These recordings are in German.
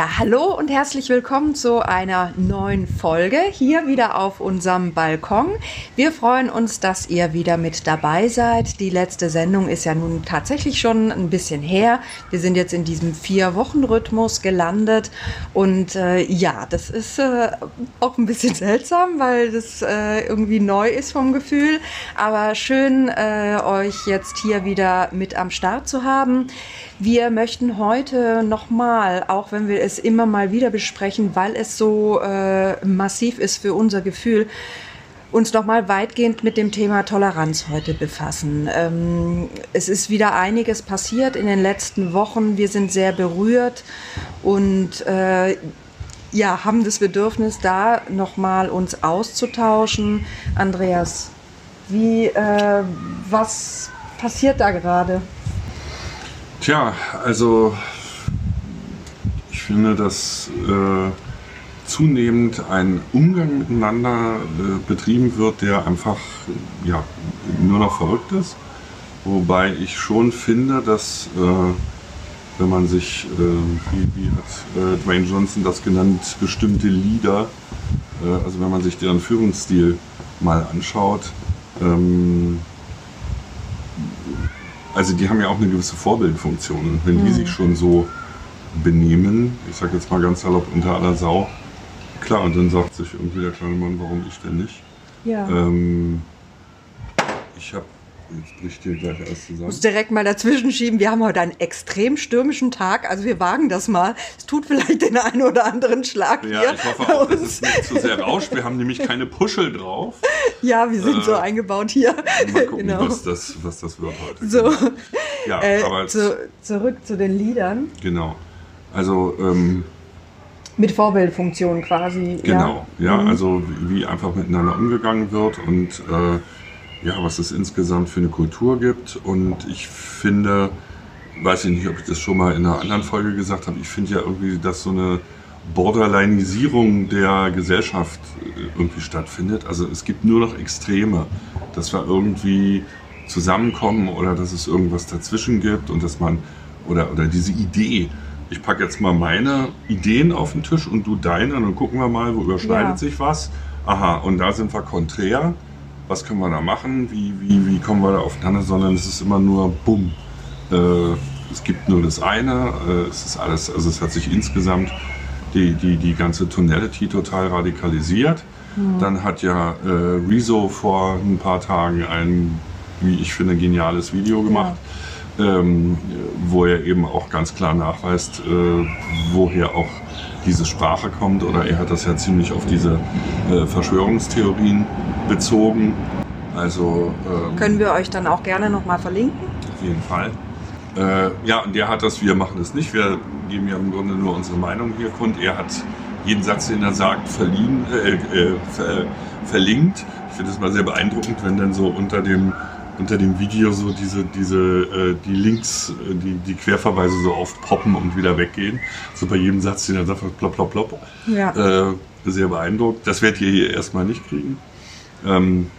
Ja, hallo und herzlich willkommen zu einer neuen Folge hier wieder auf unserem Balkon. Wir freuen uns, dass ihr wieder mit dabei seid. Die letzte Sendung ist ja nun tatsächlich schon ein bisschen her. Wir sind jetzt in diesem Vier-Wochen-Rhythmus gelandet und äh, ja, das ist äh, auch ein bisschen seltsam, weil das äh, irgendwie neu ist vom Gefühl. Aber schön, äh, euch jetzt hier wieder mit am Start zu haben. Wir möchten heute nochmal, auch wenn wir es immer mal wieder besprechen, weil es so äh, massiv ist für unser Gefühl, uns nochmal weitgehend mit dem Thema Toleranz heute befassen. Ähm, es ist wieder einiges passiert in den letzten Wochen. Wir sind sehr berührt und äh, ja, haben das Bedürfnis, da nochmal uns auszutauschen. Andreas, wie, äh, was passiert da gerade? Tja, also ich finde, dass äh, zunehmend ein Umgang miteinander äh, betrieben wird, der einfach ja, nur noch verrückt ist. Wobei ich schon finde, dass äh, wenn man sich, äh, wie, wie, hat äh, Dwayne Johnson das genannt, bestimmte Leader, äh, also wenn man sich deren Führungsstil mal anschaut, ähm, also die haben ja auch eine gewisse Vorbildfunktion. Und wenn die mhm. sich schon so benehmen, ich sage jetzt mal ganz salopp unter aller Sau, klar, und dann sagt sich irgendwie der kleine Mann, warum ich denn nicht? Ja. Ähm, ich habe Jetzt bricht hier gleich alles zusammen. Ich muss direkt mal dazwischen schieben. Wir haben heute einen extrem stürmischen Tag. Also wir wagen das mal. Es tut vielleicht den einen oder anderen Schlag ja, hier. ich hoffe auch, dass es nicht zu sehr rauscht. Wir haben nämlich keine Puschel drauf. Ja, wir sind äh, so eingebaut hier. Mal gucken, genau. was, das, was das wird heute. So, ja, äh, aber zu, zurück zu den Liedern. Genau. Also ähm, mit Vorbildfunktion quasi. Genau, ja, ja mhm. also wie, wie, einfach miteinander umgegangen wird und äh, ja, was es insgesamt für eine Kultur gibt. Und ich finde, weiß ich nicht, ob ich das schon mal in einer anderen Folge gesagt habe, ich finde ja irgendwie, dass so eine Borderlineisierung der Gesellschaft äh, irgendwie stattfindet. Also es gibt nur noch Extreme, dass wir irgendwie zusammenkommen oder dass es irgendwas dazwischen gibt und dass man, oder, oder diese Idee, ich packe jetzt mal meine Ideen auf den Tisch und du deine und dann gucken wir mal, wo überschneidet ja. sich was. Aha, und da sind wir konträr was können wir da machen, wie, wie, wie kommen wir da aufeinander, sondern es ist immer nur bumm. Äh, es gibt nur das eine, äh, es ist alles, also es hat sich insgesamt die, die, die ganze Tonality total radikalisiert. Mhm. Dann hat ja äh, Rezo vor ein paar Tagen ein, wie ich finde, geniales Video gemacht. Ja. Ähm, wo er eben auch ganz klar nachweist, äh, woher auch diese Sprache kommt. Oder er hat das ja ziemlich auf diese äh, Verschwörungstheorien bezogen. Also ähm, können wir euch dann auch gerne nochmal verlinken. Auf jeden Fall. Äh, ja, und der hat das, wir machen das nicht. Wir geben ja im Grunde nur unsere Meinung hier kund. Er hat jeden Satz, den er sagt, verliehen, äh, äh, ver, verlinkt. Ich finde es mal sehr beeindruckend, wenn dann so unter dem unter dem Video so diese, diese äh, die Links, äh, die, die Querverweise so aufpoppen und wieder weggehen. So bei jedem Satz, den er sagt, plopp, plopp, plopp. Ja. Äh, sehr beeindruckt. Das werdet ihr hier erstmal nicht kriegen. Ähm,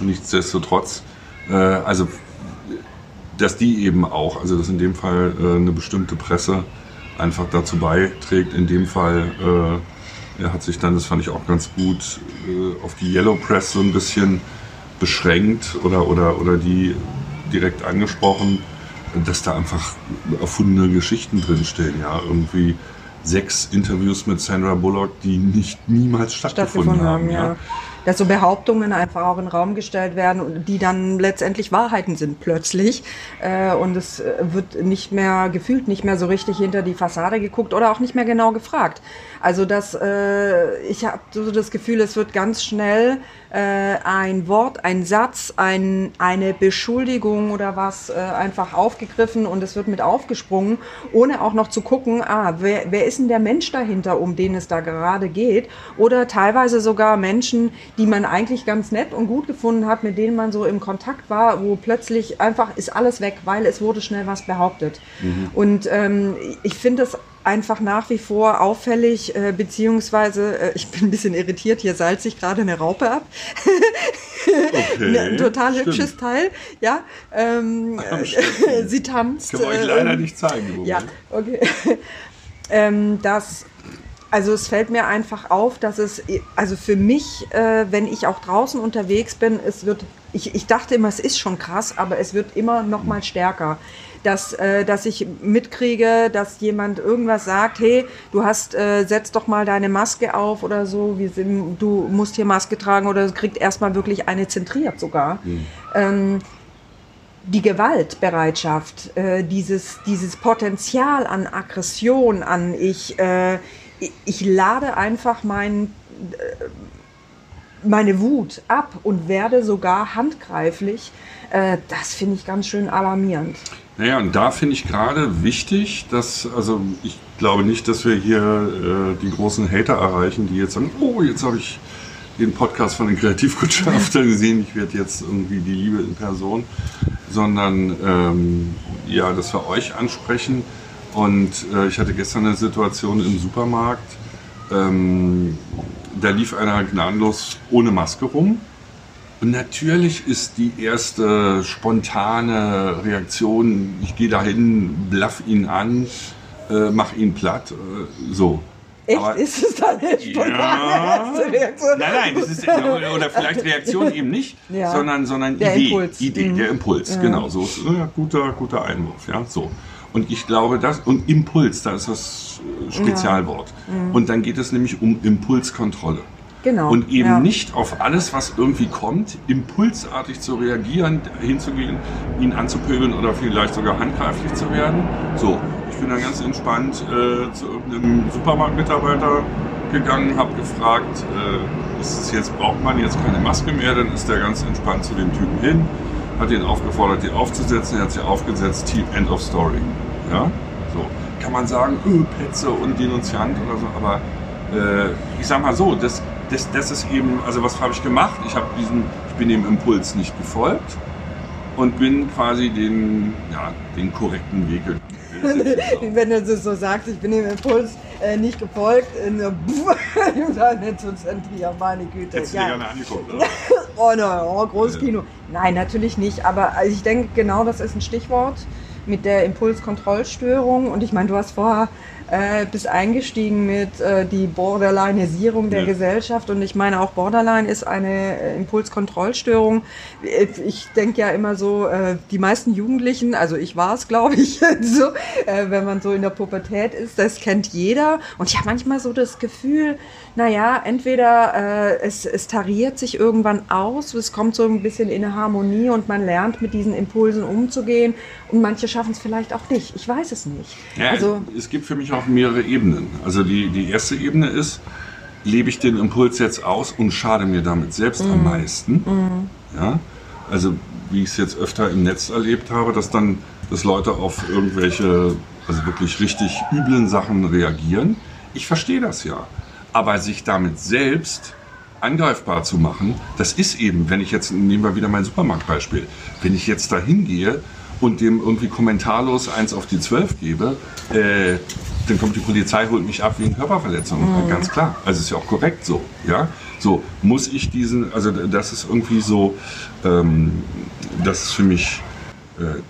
nichtsdestotrotz, äh, also dass die eben auch, also dass in dem Fall äh, eine bestimmte Presse einfach dazu beiträgt, in dem Fall, äh, er hat sich dann, das fand ich auch ganz gut, äh, auf die Yellow Press so ein bisschen beschränkt oder, oder, oder die direkt angesprochen, dass da einfach erfundene Geschichten drinstehen, ja, irgendwie sechs Interviews mit Sandra Bullock, die nicht niemals stattgefunden, stattgefunden haben, ja. ja dass so Behauptungen einfach auch in den Raum gestellt werden, die dann letztendlich Wahrheiten sind plötzlich. Äh, und es äh, wird nicht mehr gefühlt, nicht mehr so richtig hinter die Fassade geguckt oder auch nicht mehr genau gefragt. Also das, äh, ich habe so das Gefühl, es wird ganz schnell äh, ein Wort, ein Satz, ein, eine Beschuldigung oder was äh, einfach aufgegriffen und es wird mit aufgesprungen, ohne auch noch zu gucken, ah, wer, wer ist denn der Mensch dahinter, um den es da gerade geht? Oder teilweise sogar Menschen, die man eigentlich ganz nett und gut gefunden hat, mit denen man so im Kontakt war, wo plötzlich einfach ist alles weg, weil es wurde schnell was behauptet. Mhm. Und ähm, ich finde es einfach nach wie vor auffällig, äh, beziehungsweise äh, ich bin ein bisschen irritiert, hier salzt sich gerade eine Raupe ab. Okay, ein total stimmt. hübsches Teil, ja. Ähm, sie tanzt. Können wir euch leider ähm, nicht zeigen. Ja, okay. ähm, dass also es fällt mir einfach auf, dass es, also für mich, äh, wenn ich auch draußen unterwegs bin, es wird, ich, ich dachte immer, es ist schon krass, aber es wird immer noch mal stärker. Dass, äh, dass ich mitkriege, dass jemand irgendwas sagt, hey, du hast, äh, setz doch mal deine Maske auf oder so, wir sind, du musst hier Maske tragen oder kriegt erstmal wirklich eine zentriert sogar. Mhm. Ähm, die Gewaltbereitschaft, äh, dieses, dieses Potenzial an Aggression, an ich, äh, ich lade einfach mein, äh, meine Wut ab und werde sogar handgreiflich. Äh, das finde ich ganz schön alarmierend. Naja, und da finde ich gerade wichtig, dass, also ich glaube nicht, dass wir hier äh, die großen Hater erreichen, die jetzt sagen, oh, jetzt habe ich den Podcast von den Kreativwirtschaftern gesehen, ich werde jetzt irgendwie die Liebe in Person, sondern ähm, ja, dass wir euch ansprechen, und äh, ich hatte gestern eine Situation im Supermarkt, ähm, da lief einer gnadenlos ohne Maske rum. Und natürlich ist die erste spontane Reaktion, ich gehe dahin, blaff ihn an, äh, mach ihn platt, äh, so. Echt? Aber, ist es dann eine spontane ja, Reaktion? Nein, nein, das ist, oder vielleicht Reaktion eben nicht, ja. sondern, sondern der Idee. Impuls. Idee, mhm. der Impuls, ja. genau. So, ja, guter, guter Einwurf, ja, so. Und ich glaube, das, und Impuls, da ist das Spezialwort. Ja. Mhm. Und dann geht es nämlich um Impulskontrolle. Genau. Und eben ja. nicht auf alles, was irgendwie kommt, impulsartig zu reagieren, hinzugehen, ihn anzupöbeln oder vielleicht sogar handgreiflich zu werden. So, ich bin dann ganz entspannt äh, zu irgendeinem Supermarktmitarbeiter gegangen, habe gefragt, äh, ist es jetzt, braucht man jetzt keine Maske mehr? Dann ist der ganz entspannt zu dem Typen hin hat ihn aufgefordert, die aufzusetzen. Er hat sie aufgesetzt. Team End of Story. Ja, so kann man sagen, öh, Petze und Denunziant oder so. Aber äh, ich sag mal so, das, das, das ist eben, also was habe ich gemacht? Ich habe diesen, ich bin dem Impuls nicht gefolgt und bin quasi den, ja, den korrekten Weg gegangen. Wenn du das so sagst, ich bin dem Impuls äh, nicht gefolgt, in der zentrieren, meine Güte. Hättest du ja. dir gerne angeguckt, oder? oh, no, oh, großes Kino. Nein, natürlich nicht, aber also ich denke, genau das ist ein Stichwort mit der Impulskontrollstörung. Und ich meine, du hast vorher äh, bist eingestiegen mit äh, die Borderlineisierung der ja. Gesellschaft. Und ich meine, auch Borderline ist eine äh, Impulskontrollstörung. Äh, ich denke ja immer so, äh, die meisten Jugendlichen, also ich war es, glaube ich, so, äh, wenn man so in der Pubertät ist, das kennt jeder. Und ich habe manchmal so das Gefühl, naja, entweder äh, es, es tariert sich irgendwann aus, es kommt so ein bisschen in eine Harmonie und man lernt mit diesen Impulsen umzugehen und manche schaffen es vielleicht auch nicht. Ich weiß es nicht. Ja, also, es gibt für mich auch mehrere Ebenen. Also die, die erste Ebene ist, lebe ich den Impuls jetzt aus und schade mir damit selbst mm. am mhm. meisten. Mm. Ja? Also wie ich es jetzt öfter im Netz erlebt habe, dass dann dass Leute auf irgendwelche, also wirklich richtig üblen Sachen reagieren. Ich verstehe das ja. Aber sich damit selbst angreifbar zu machen, das ist eben, wenn ich jetzt, nehmen wir wieder mein Supermarktbeispiel, wenn ich jetzt da hingehe und dem irgendwie kommentarlos eins auf die zwölf gebe, äh, dann kommt die Polizei, holt mich ab wegen Körperverletzung. Mhm. Ganz klar. Also ist ja auch korrekt so. Ja? So, muss ich diesen, also das ist irgendwie so, ähm, das ist für mich äh,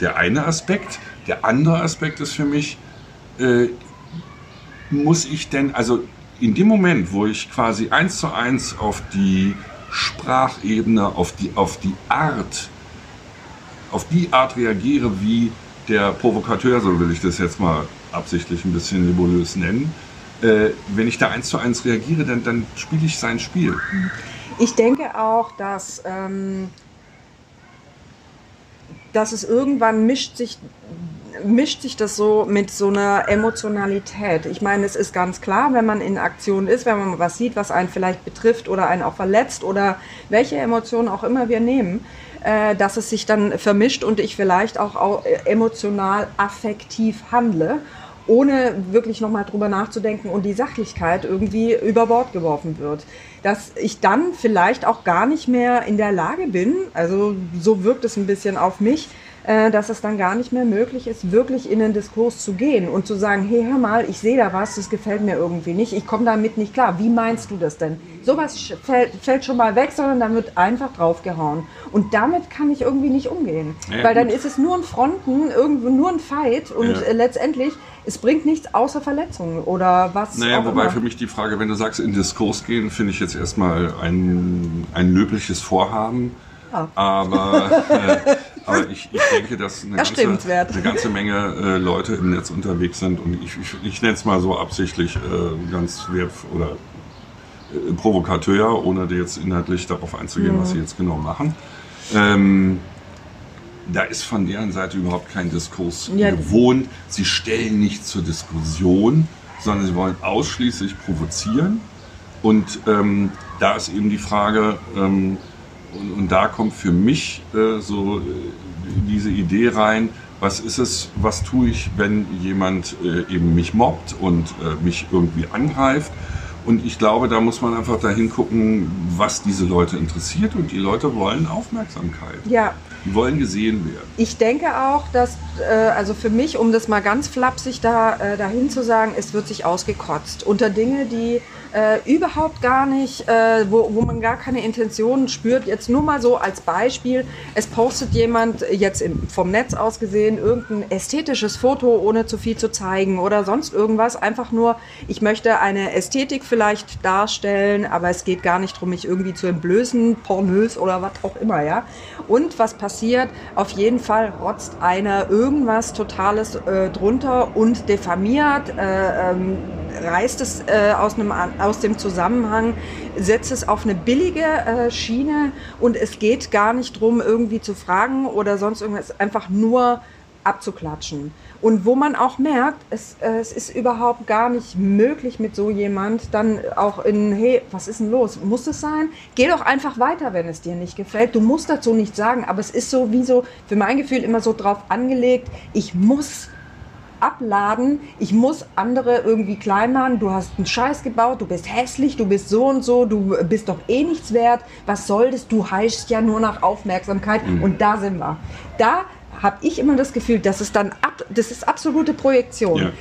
der eine Aspekt. Der andere Aspekt ist für mich, äh, muss ich denn, also in dem Moment, wo ich quasi eins zu eins auf die Sprachebene, auf die, auf die Art, auf die Art reagiere, wie der Provokateur, so will ich das jetzt mal absichtlich ein bisschen nebulös nennen, äh, wenn ich da eins zu eins reagiere, dann, dann spiele ich sein Spiel. Ich denke auch, dass, ähm, dass es irgendwann mischt sich mischt sich das so mit so einer Emotionalität. Ich meine, es ist ganz klar, wenn man in Aktion ist, wenn man was sieht, was einen vielleicht betrifft oder einen auch verletzt oder welche Emotionen auch immer wir nehmen, äh, dass es sich dann vermischt und ich vielleicht auch emotional affektiv handle ohne wirklich nochmal drüber nachzudenken und die Sachlichkeit irgendwie über Bord geworfen wird. Dass ich dann vielleicht auch gar nicht mehr in der Lage bin, also so wirkt es ein bisschen auf mich, äh, dass es dann gar nicht mehr möglich ist, wirklich in den Diskurs zu gehen und zu sagen, hey, hör mal, ich sehe da was, das gefällt mir irgendwie nicht, ich komme damit nicht klar. Wie meinst du das denn? Sowas fällt, fällt schon mal weg, sondern dann wird einfach draufgehauen. Und damit kann ich irgendwie nicht umgehen. Ja, Weil dann ist es nur ein Fronten, irgendwo nur ein Fight und ja. Äh, letztendlich, es bringt nichts außer Verletzungen oder was. Naja, wobei immer. für mich die Frage, wenn du sagst, in Diskurs gehen, finde ich jetzt erstmal ein, ein löbliches Vorhaben. Ja. Aber, äh, aber ich, ich denke, dass eine, ganze, eine ganze Menge äh, Leute im Netz unterwegs sind und ich, ich, ich nenne es mal so absichtlich äh, ganz werf oder äh, Provokateur, ohne jetzt inhaltlich darauf einzugehen, mhm. was sie jetzt genau machen. Ähm, da ist von deren Seite überhaupt kein Diskurs ja. gewohnt. Sie stellen nicht zur Diskussion, sondern sie wollen ausschließlich provozieren. Und ähm, da ist eben die Frage, ähm, und, und, da kommt für mich äh, so äh, diese Idee rein, was ist es, was tue ich, wenn jemand äh, eben mich mobbt und äh, mich irgendwie angreift. Und ich glaube, da muss man einfach dahin gucken, was diese Leute interessiert. Und die Leute wollen Aufmerksamkeit. Ja. Die wollen gesehen werden. Ich denke auch, dass, äh, also für mich, um das mal ganz flapsig da, äh, dahin zu sagen, es wird sich ausgekotzt. Unter Dinge, die äh, überhaupt gar nicht, äh, wo, wo man gar keine Intentionen spürt. Jetzt nur mal so als Beispiel, es postet jemand jetzt im, vom Netz aus gesehen irgendein ästhetisches Foto, ohne zu viel zu zeigen oder sonst irgendwas. Einfach nur, ich möchte eine Ästhetik vielleicht darstellen, aber es geht gar nicht darum, mich irgendwie zu entblößen, pornös oder was auch immer, ja. Und was passiert? Auf jeden Fall rotzt einer irgendwas Totales äh, drunter und diffamiert, äh, ähm, reißt es äh, aus, einem, aus dem Zusammenhang, setzt es auf eine billige äh, Schiene und es geht gar nicht darum, irgendwie zu fragen oder sonst irgendwas, einfach nur abzuklatschen. Und wo man auch merkt, es, äh, es ist überhaupt gar nicht möglich mit so jemand dann auch in, hey, was ist denn los? Muss es sein? Geh doch einfach weiter, wenn es dir nicht gefällt. Du musst dazu nichts sagen, aber es ist so wie so, für mein Gefühl immer so drauf angelegt, ich muss abladen, ich muss andere irgendwie klein machen, du hast einen Scheiß gebaut, du bist hässlich, du bist so und so, du bist doch eh nichts wert, was soll das, du heischst ja nur nach Aufmerksamkeit mhm. und da sind wir. Da habe ich immer das Gefühl, dass es dann ab, das ist absolute Projektion. Ja.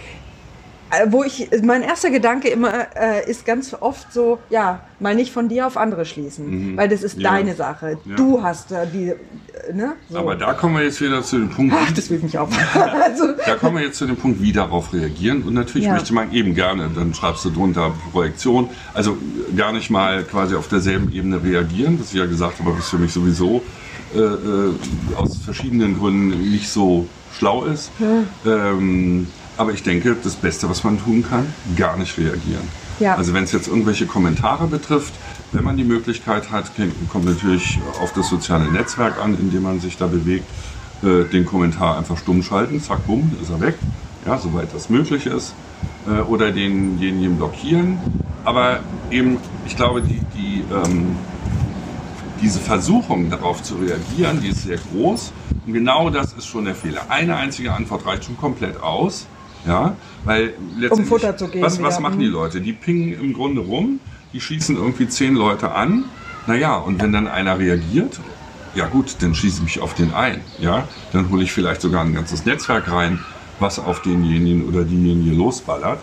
Äh, wo ich, mein erster Gedanke immer äh, ist ganz oft so, ja, mal nicht von dir auf andere schließen, mhm. weil das ist ja. deine Sache. Ja. Du hast äh, die, äh, ne? So. Aber da kommen wir jetzt wieder zu dem Punkt. Ach, das will mich auf. also. Da kommen wir jetzt zu dem Punkt, wie darauf reagieren. Und natürlich ja. möchte man eben gerne, dann schreibst du drunter Projektion, also gar nicht mal quasi auf derselben Ebene reagieren, was ich ja gesagt habe, was für mich sowieso äh, äh, aus verschiedenen Gründen nicht so schlau ist. Ähm, aber ich denke, das Beste, was man tun kann, gar nicht reagieren. Ja. Also wenn es jetzt irgendwelche Kommentare betrifft, wenn man die Möglichkeit hat, kommt natürlich auf das soziale Netzwerk an, in dem man sich da bewegt, äh, den Kommentar einfach stumm schalten, zack, bumm, ist er weg, ja, soweit das möglich ist, äh, oder denjenigen blockieren. Aber eben, ich glaube, die, die, ähm, diese Versuchung darauf zu reagieren, die ist sehr groß. Und genau das ist schon der Fehler. Eine einzige Antwort reicht schon komplett aus. Ja, weil letztendlich, um Futter zu geben. Was, was machen die Leute? Die pingen im Grunde rum, die schießen irgendwie zehn Leute an. Naja, und wenn dann einer reagiert, ja gut, dann schieße ich mich auf den ein. Ja, dann hole ich vielleicht sogar ein ganzes Netzwerk rein, was auf denjenigen oder diejenige losballert.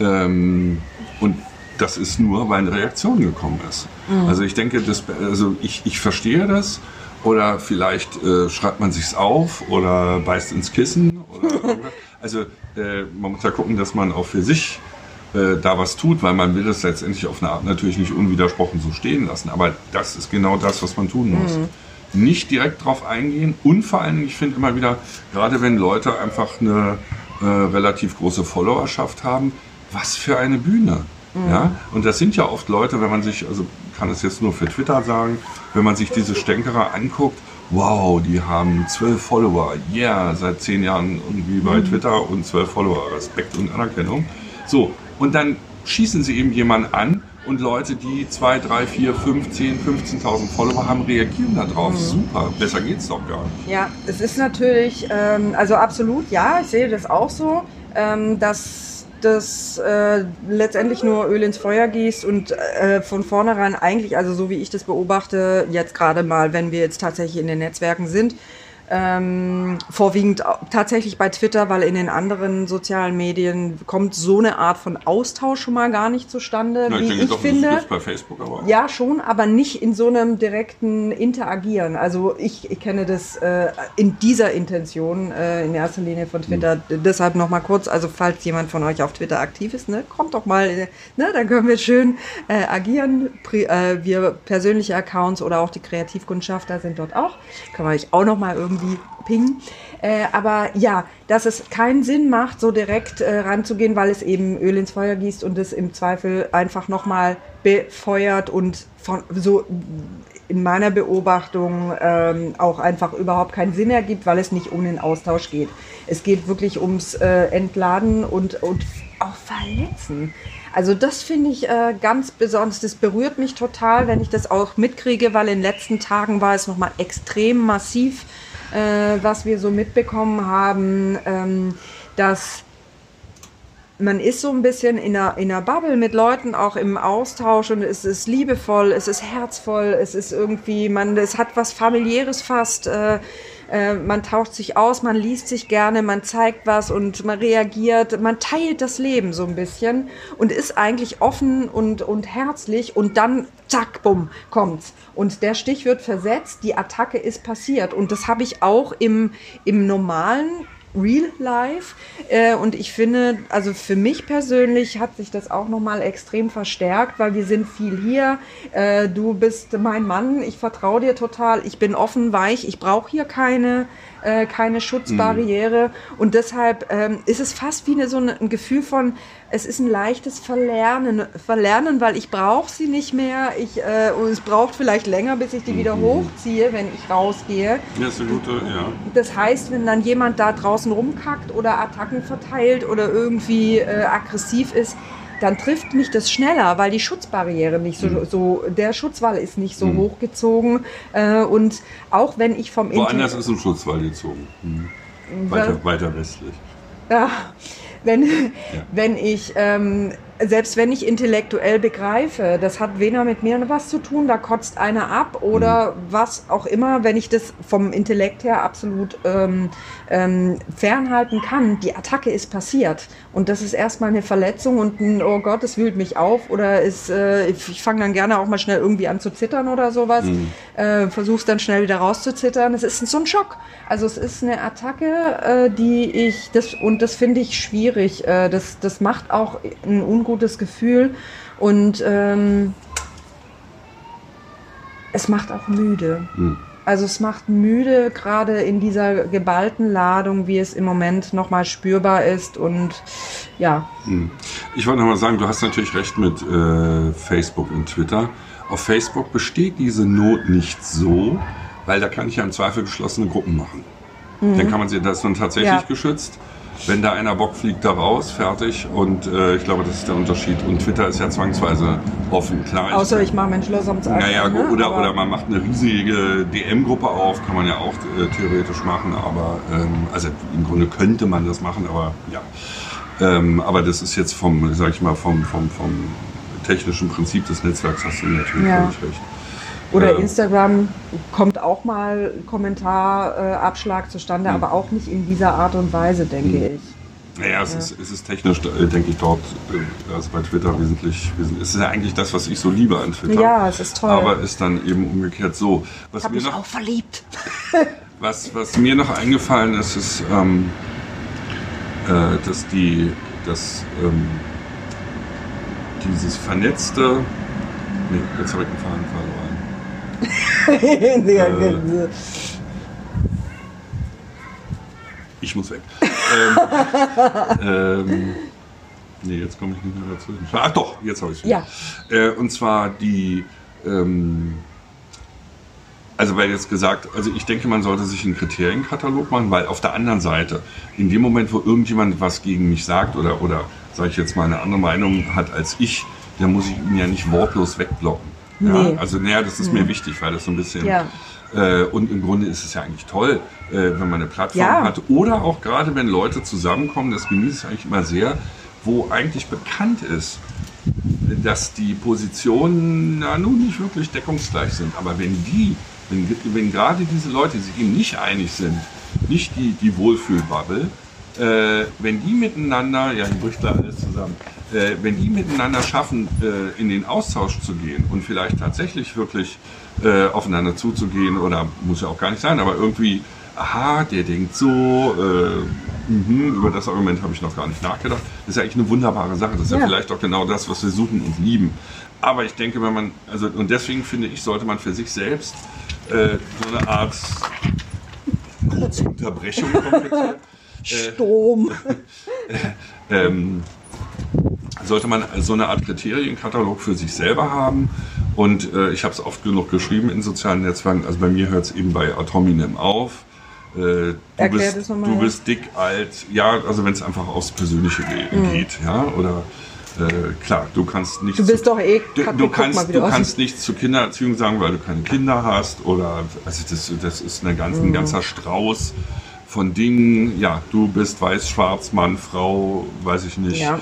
Ähm, und das ist nur, weil eine Reaktion gekommen ist. Mhm. Also ich denke, das, also ich, ich verstehe das. Oder vielleicht äh, schreibt man sich's auf oder beißt ins Kissen. Oder Also äh, man muss ja gucken, dass man auch für sich äh, da was tut, weil man will das letztendlich auf eine Art natürlich nicht unwidersprochen so stehen lassen. Aber das ist genau das, was man tun muss. Mhm. Nicht direkt drauf eingehen und vor allem, ich finde immer wieder, gerade wenn Leute einfach eine äh, relativ große Followerschaft haben, was für eine Bühne. Mhm. Ja? Und das sind ja oft Leute, wenn man sich, also kann es jetzt nur für Twitter sagen, wenn man sich diese Stänkerer anguckt, wow, die haben zwölf Follower, yeah, seit zehn Jahren irgendwie bei mhm. Twitter und zwölf Follower, Respekt und Anerkennung. So, und dann schießen sie eben jemanden an und Leute, die zwei, drei, vier, fünf, zehn, 15.000 Follower haben, reagieren darauf. Mhm. Super, besser geht's doch gar nicht. Ja, es ist natürlich, ähm, also absolut, ja, ich sehe das auch so, ähm, dass das äh, letztendlich nur Öl ins Feuer gießt und äh, von vornherein eigentlich, also so wie ich das beobachte, jetzt gerade mal, wenn wir jetzt tatsächlich in den Netzwerken sind, Ähm, vorwiegend tatsächlich bei Twitter, weil in den anderen sozialen Medien kommt so eine Art von Austausch schon mal gar nicht zustande, Na, wie ich ich doch, finde. bei Facebook aber auch. Ja, schon, aber nicht in so einem direkten Interagieren. Also ich, ich kenne das äh, in dieser Intention äh, in erster Linie von Twitter. Hm. Deshalb noch mal kurz, also falls jemand von euch auf Twitter aktiv ist, ne, kommt doch mal, äh, ne, dann können wir schön äh, agieren. Pri äh, wir persönliche Accounts oder auch die Kreativkundschafter sind dort auch. Kann man euch auch noch mal irgendwie pingen. Äh, aber ja, dass es keinen Sinn macht, so direkt äh, ranzugehen, weil es eben Öl ins Feuer gießt und es im Zweifel einfach nochmal befeuert und von, so in meiner Beobachtung ähm, auch einfach überhaupt keinen Sinn ergibt, weil es nicht um den Austausch geht. Es geht wirklich ums äh, Entladen und, und auch Verletzen. Also das finde ich äh, ganz besonders, das berührt mich total, wenn ich das auch mitkriege, weil in den letzten Tagen war es nochmal extrem massiv, äh, was wir so mitbekommen haben, ähm, dass man ist so ein bisschen in einer, in einer Bubble mit Leuten auch im Austausch und es ist liebevoll, es ist herzvoll, es ist irgendwie, man, es hat was familiäres fast. Äh, äh, man taucht sich aus, man liest sich gerne, man zeigt was und man reagiert, man teilt das Leben so ein bisschen und ist eigentlich offen und, und herzlich und dann zack, bumm, kommt's. Und der Stich wird versetzt, die Attacke ist passiert und das habe ich auch im, im normalen Real Life. Äh, und ich finde, also für mich persönlich hat sich das auch nochmal extrem verstärkt, weil wir sind viel hier. Äh, du bist mein Mann, ich vertraue dir total, ich bin offen, weich, ich brauche hier keine, äh, keine Schutzbarriere. Und deshalb ähm, ist es fast wie eine, so eine, ein Gefühl von, es ist ein leichtes Verlernen, Verlernen weil ich brauche sie nicht mehr. Ich, äh, und es braucht vielleicht länger, bis ich die wieder hochziehe, wenn ich rausgehe. Ja, ist eine gute, ja. Das heißt, wenn dann jemand da draußen rumkackt oder Attacken verteilt oder irgendwie äh, aggressiv ist, dann trifft mich das schneller, weil die Schutzbarriere nicht so, so der Schutzwall ist nicht so Mhm. hochgezogen. Äh, und auch wenn ich vom Woanders Inter- ist ein Schutzwall gezogen. Hm. Weiter, weiter westlich. Ja, wenn, wenn ich, ähm, selbst wenn ich intellektuell begreife, das hat weder mit mir was zu tun, da kotzt einer ab oder was auch immer, wenn ich das vom Intellekt her absolut ähm, ähm, fernhalten kann, die Attacke ist passiert und das ist erstmal eine Verletzung und ein, oh Gott, es wühlt mich auf oder ist, äh, ich, fange dann gerne auch mal schnell irgendwie an zu zittern oder sowas, äh, versuch's dann schnell wieder rauszuzittern. Es ist so ein Schock. Also es ist eine Attacke, äh, die ich, das, und das finde ich schwierig. Äh, das, das macht auch ein ungutes Gefühl und ähm, es macht auch müde. Also es macht müde, gerade in dieser geballten Ladung, wie es im Moment nochmal spürbar ist. Und ja, Ich wollte noch mal sagen, du hast natürlich recht mit äh, Facebook und Twitter. Auf Facebook besteht diese Not nicht so, weil da kann ich ja im Zweifel geschlossene Gruppen machen. Dann kann man sie, da ist man tatsächlich Ja. geschützt. Wenn da einer Bock fliegt, da raus, fertig. Und äh, ich glaube, das ist der Unterschied. Und Twitter ist ja zwangsweise offen, klar. außer ich mache mein Schloss ums Eis. Naja, ne? oder, Aber- oder man macht eine riesige DM-Gruppe auf, kann man ja auch äh, theoretisch machen, aber ähm, also im Grunde könnte man das machen, aber ja. Ähm, aber das ist jetzt vom, sag ich mal, vom, vom, vom technischen Prinzip des Netzwerks hast du natürlich Ja. völlig recht. Oder Äh, Instagram kommt auch mal Kommentarabschlag Abschlag zustande, aber auch nicht in dieser Art und Weise, denke ich. Naja, es, ist, es ist technisch, äh, denke ich, dort, äh, also bei Twitter wesentlich, wesentlich, es ist ja eigentlich das, was ich so liebe an Twitter. Ja, es ist toll. Aber ist dann eben umgekehrt so. Was Ich mir noch auch verliebt. Was, was mir noch eingefallen ist, ist, ähm, äh, dass die, dass ähm, dieses vernetzte, nee, jetzt habe ich den Faden verloren. Äh, Ich muss weg. ähm, ähm, nee, jetzt komme ich nicht mehr dazu. Ach doch, jetzt habe ich es Ja. Äh, und zwar die, ähm, also weil jetzt gesagt, also ich denke, man sollte sich einen Kriterienkatalog machen, weil auf der anderen Seite, in dem Moment, wo irgendjemand was gegen mich sagt oder, oder sage ich jetzt mal, eine andere Meinung hat als ich, dann muss ich ihn ja nicht wortlos wegblocken. Ja? Nee. Also naja, das ist mir wichtig, weil das so ein bisschen... Ja. Äh, und im Grunde ist es ja eigentlich toll, äh, wenn man eine Plattform Ja. hat. Oder auch gerade, wenn Leute zusammenkommen, das genieße ich eigentlich immer sehr, wo eigentlich bekannt ist, dass die Positionen na, nun nicht wirklich deckungsgleich sind. Aber wenn die wenn, wenn gerade diese Leute sich eben nicht einig sind, nicht die, die Wohlfühlbubble, äh, wenn die miteinander, ja, hier bricht da alles zusammen, äh, wenn die miteinander schaffen, äh, in den Austausch zu gehen und vielleicht tatsächlich wirklich äh, aufeinander zuzugehen oder muss ja auch gar nicht sein, aber irgendwie, aha, der denkt so, äh, mh, über das Argument habe ich noch gar nicht nachgedacht. Das ist ja eigentlich eine wunderbare Sache. Das ist ja, Ja. vielleicht auch genau das, was wir suchen und lieben. Aber ich denke, wenn man, also und deswegen finde ich, sollte man für sich selbst äh, so eine Art kurze Unterbrechung hier. Äh, Strom. ähm, sollte man so eine Art Kriterienkatalog für sich selber haben. Und äh, ich habe es oft genug geschrieben in sozialen Netzwerken. Also bei mir hört es eben bei Atominem auf. Äh, du, Erklär bist, du bist dick, alt. Ja, also wenn es einfach aufs Persönliche Mhm. geht. Ja, oder äh, klar, du kannst nicht. Du bist doch eh. Du, Kathi, du kannst, du kannst nichts zur Kindererziehung sagen, weil du keine Kinder hast. Oder also das, das ist eine ganz, Mhm. ein ganzer Strauß von Dingen. Ja, du bist weiß, schwarz, Mann, Frau, weiß ich nicht. Ja.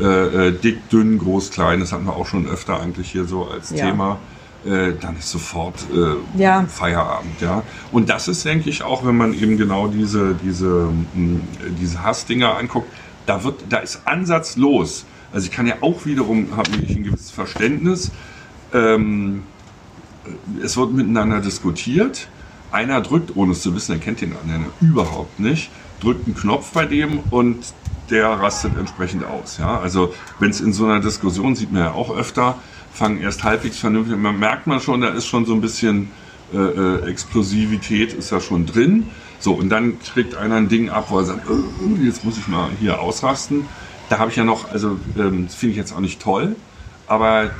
Äh, äh, dick, dünn, groß, klein. Das hatten wir auch schon öfter eigentlich hier so als Ja. Thema. Äh, dann ist sofort äh, Ja. Feierabend, ja. Und das ist, denke ich, auch, wenn man eben genau diese, diese, mh, diese Hassdinger anguckt, da wird, da ist ansatzlos. Also ich kann ja auch wiederum, habe ich ein gewisses Verständnis, ähm, es wird miteinander diskutiert. Einer drückt, ohne es zu wissen, er kennt den anderen überhaupt nicht, drückt einen Knopf bei dem und der rastet entsprechend aus. Ja? Also wenn es in so einer Diskussion, sieht man ja auch öfter, fangen erst halbwegs vernünftig, man merkt man schon, da ist schon so ein bisschen äh, äh, Explosivität ist da schon drin. So, und dann kriegt einer ein Ding ab, wo er sagt, äh, jetzt muss ich mal hier ausrasten. Da habe ich ja noch, also ähm, das finde ich jetzt auch nicht toll, aber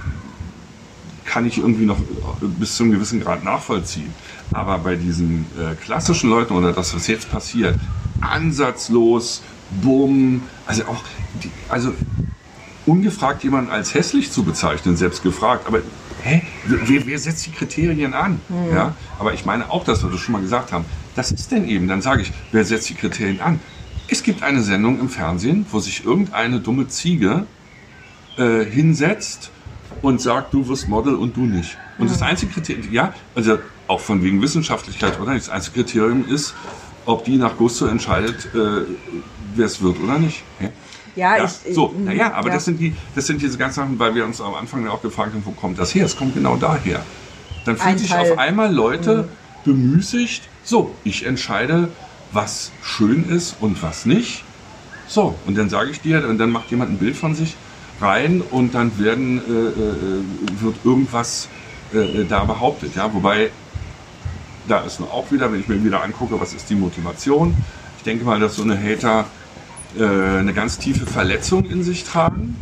kann ich irgendwie noch bis zu einem gewissen Grad nachvollziehen. Aber bei diesen äh, klassischen Leuten oder das, was jetzt passiert, ansatzlos, bumm, also auch, die, also ungefragt jemanden als hässlich zu bezeichnen, selbst gefragt, aber hä, wer, wer setzt die Kriterien an? Ja, aber ich meine auch das, was wir schon mal gesagt haben, das ist denn eben, dann sage ich, wer setzt die Kriterien an? Es gibt eine Sendung im Fernsehen, wo sich irgendeine dumme Ziege äh, hinsetzt und sagt, du wirst Model und du nicht. Und das einzige Kriterium, ja, also auch von wegen Wissenschaftlichkeit oder? Nicht, das einzige Kriterium ist, ob die nach Gusto entscheidet, äh, wer es wird oder nicht. Ja? Ja, Ja, ich. so, naja, aber ja. das sind die, das sind diese ganzen Sachen, weil wir uns am Anfang ja auch gefragt haben, wo kommt das her? Es kommt genau daher. Dann fühlen sich. Mhm. auf einmal Leute bemüßigt, so, ich entscheide, was schön ist und was nicht. So, und dann sage ich dir, und dann macht jemand ein Bild von sich rein und dann werden, äh, äh, wird irgendwas äh, da behauptet. Ja? Wobei, da ist nur auch wieder, wenn ich mir wieder angucke, was ist die Motivation. Ich denke mal, dass so eine Hater äh, eine ganz tiefe Verletzung in sich tragen.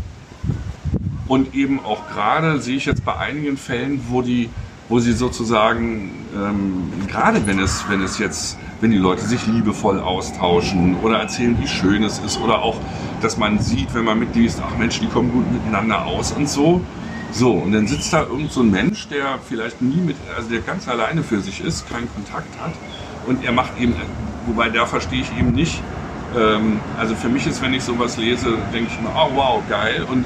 Und eben auch gerade sehe ich jetzt bei einigen Fällen, wo die, wo sie sozusagen, ähm, gerade wenn es, wenn es jetzt, wenn die Leute sich liebevoll austauschen oder erzählen, wie schön es ist, oder auch, dass man sieht, wenn man mitliest, ach Mensch, die kommen gut miteinander aus und so. So, und dann sitzt da irgend so ein Mensch, der vielleicht nie mit, also der ganz alleine für sich ist, keinen Kontakt hat. Und er macht eben, wobei da verstehe ich eben nicht, ähm, also für mich ist, wenn ich sowas lese, denke ich immer, oh wow, geil. Und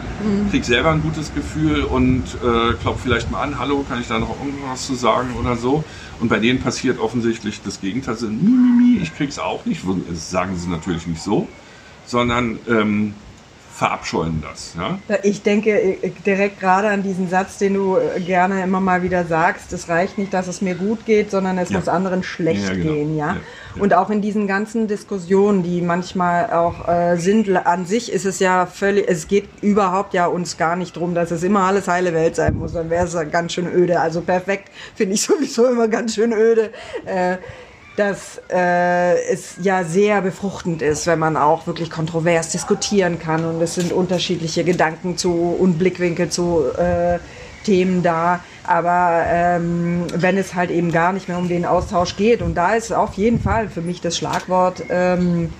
krieg selber ein gutes Gefühl und äh, klopf vielleicht mal an, hallo, kann ich da noch irgendwas zu sagen oder so. Und bei denen passiert offensichtlich das Gegenteil, so, mi, mi, mi, ich krieg's auch nicht, das sagen sie natürlich nicht so, sondern ähm, verabscheuen das. Ja? Ich denke äh, direkt gerade an diesen Satz, den du äh, gerne immer mal wieder sagst. Es reicht nicht, dass es mir gut geht, sondern es Ja. muss anderen schlecht Ja, genau. gehen, ja? Und auch in diesen ganzen Diskussionen, die manchmal auch äh, sind, an sich ist es ja völlig, es geht überhaupt ja uns gar nicht drum, dass es immer alles heile Welt sein muss. Dann wäre es ganz schön öde. Also perfekt finde ich sowieso immer ganz schön öde. Äh, dass äh, es ja sehr befruchtend ist, wenn man auch wirklich kontrovers diskutieren kann und es sind unterschiedliche Gedanken zu und Blickwinkel zu äh, Themen da. Aber ähm, wenn es halt eben gar nicht mehr um den Austausch geht und da ist auf jeden Fall für mich das Schlagwort ähm,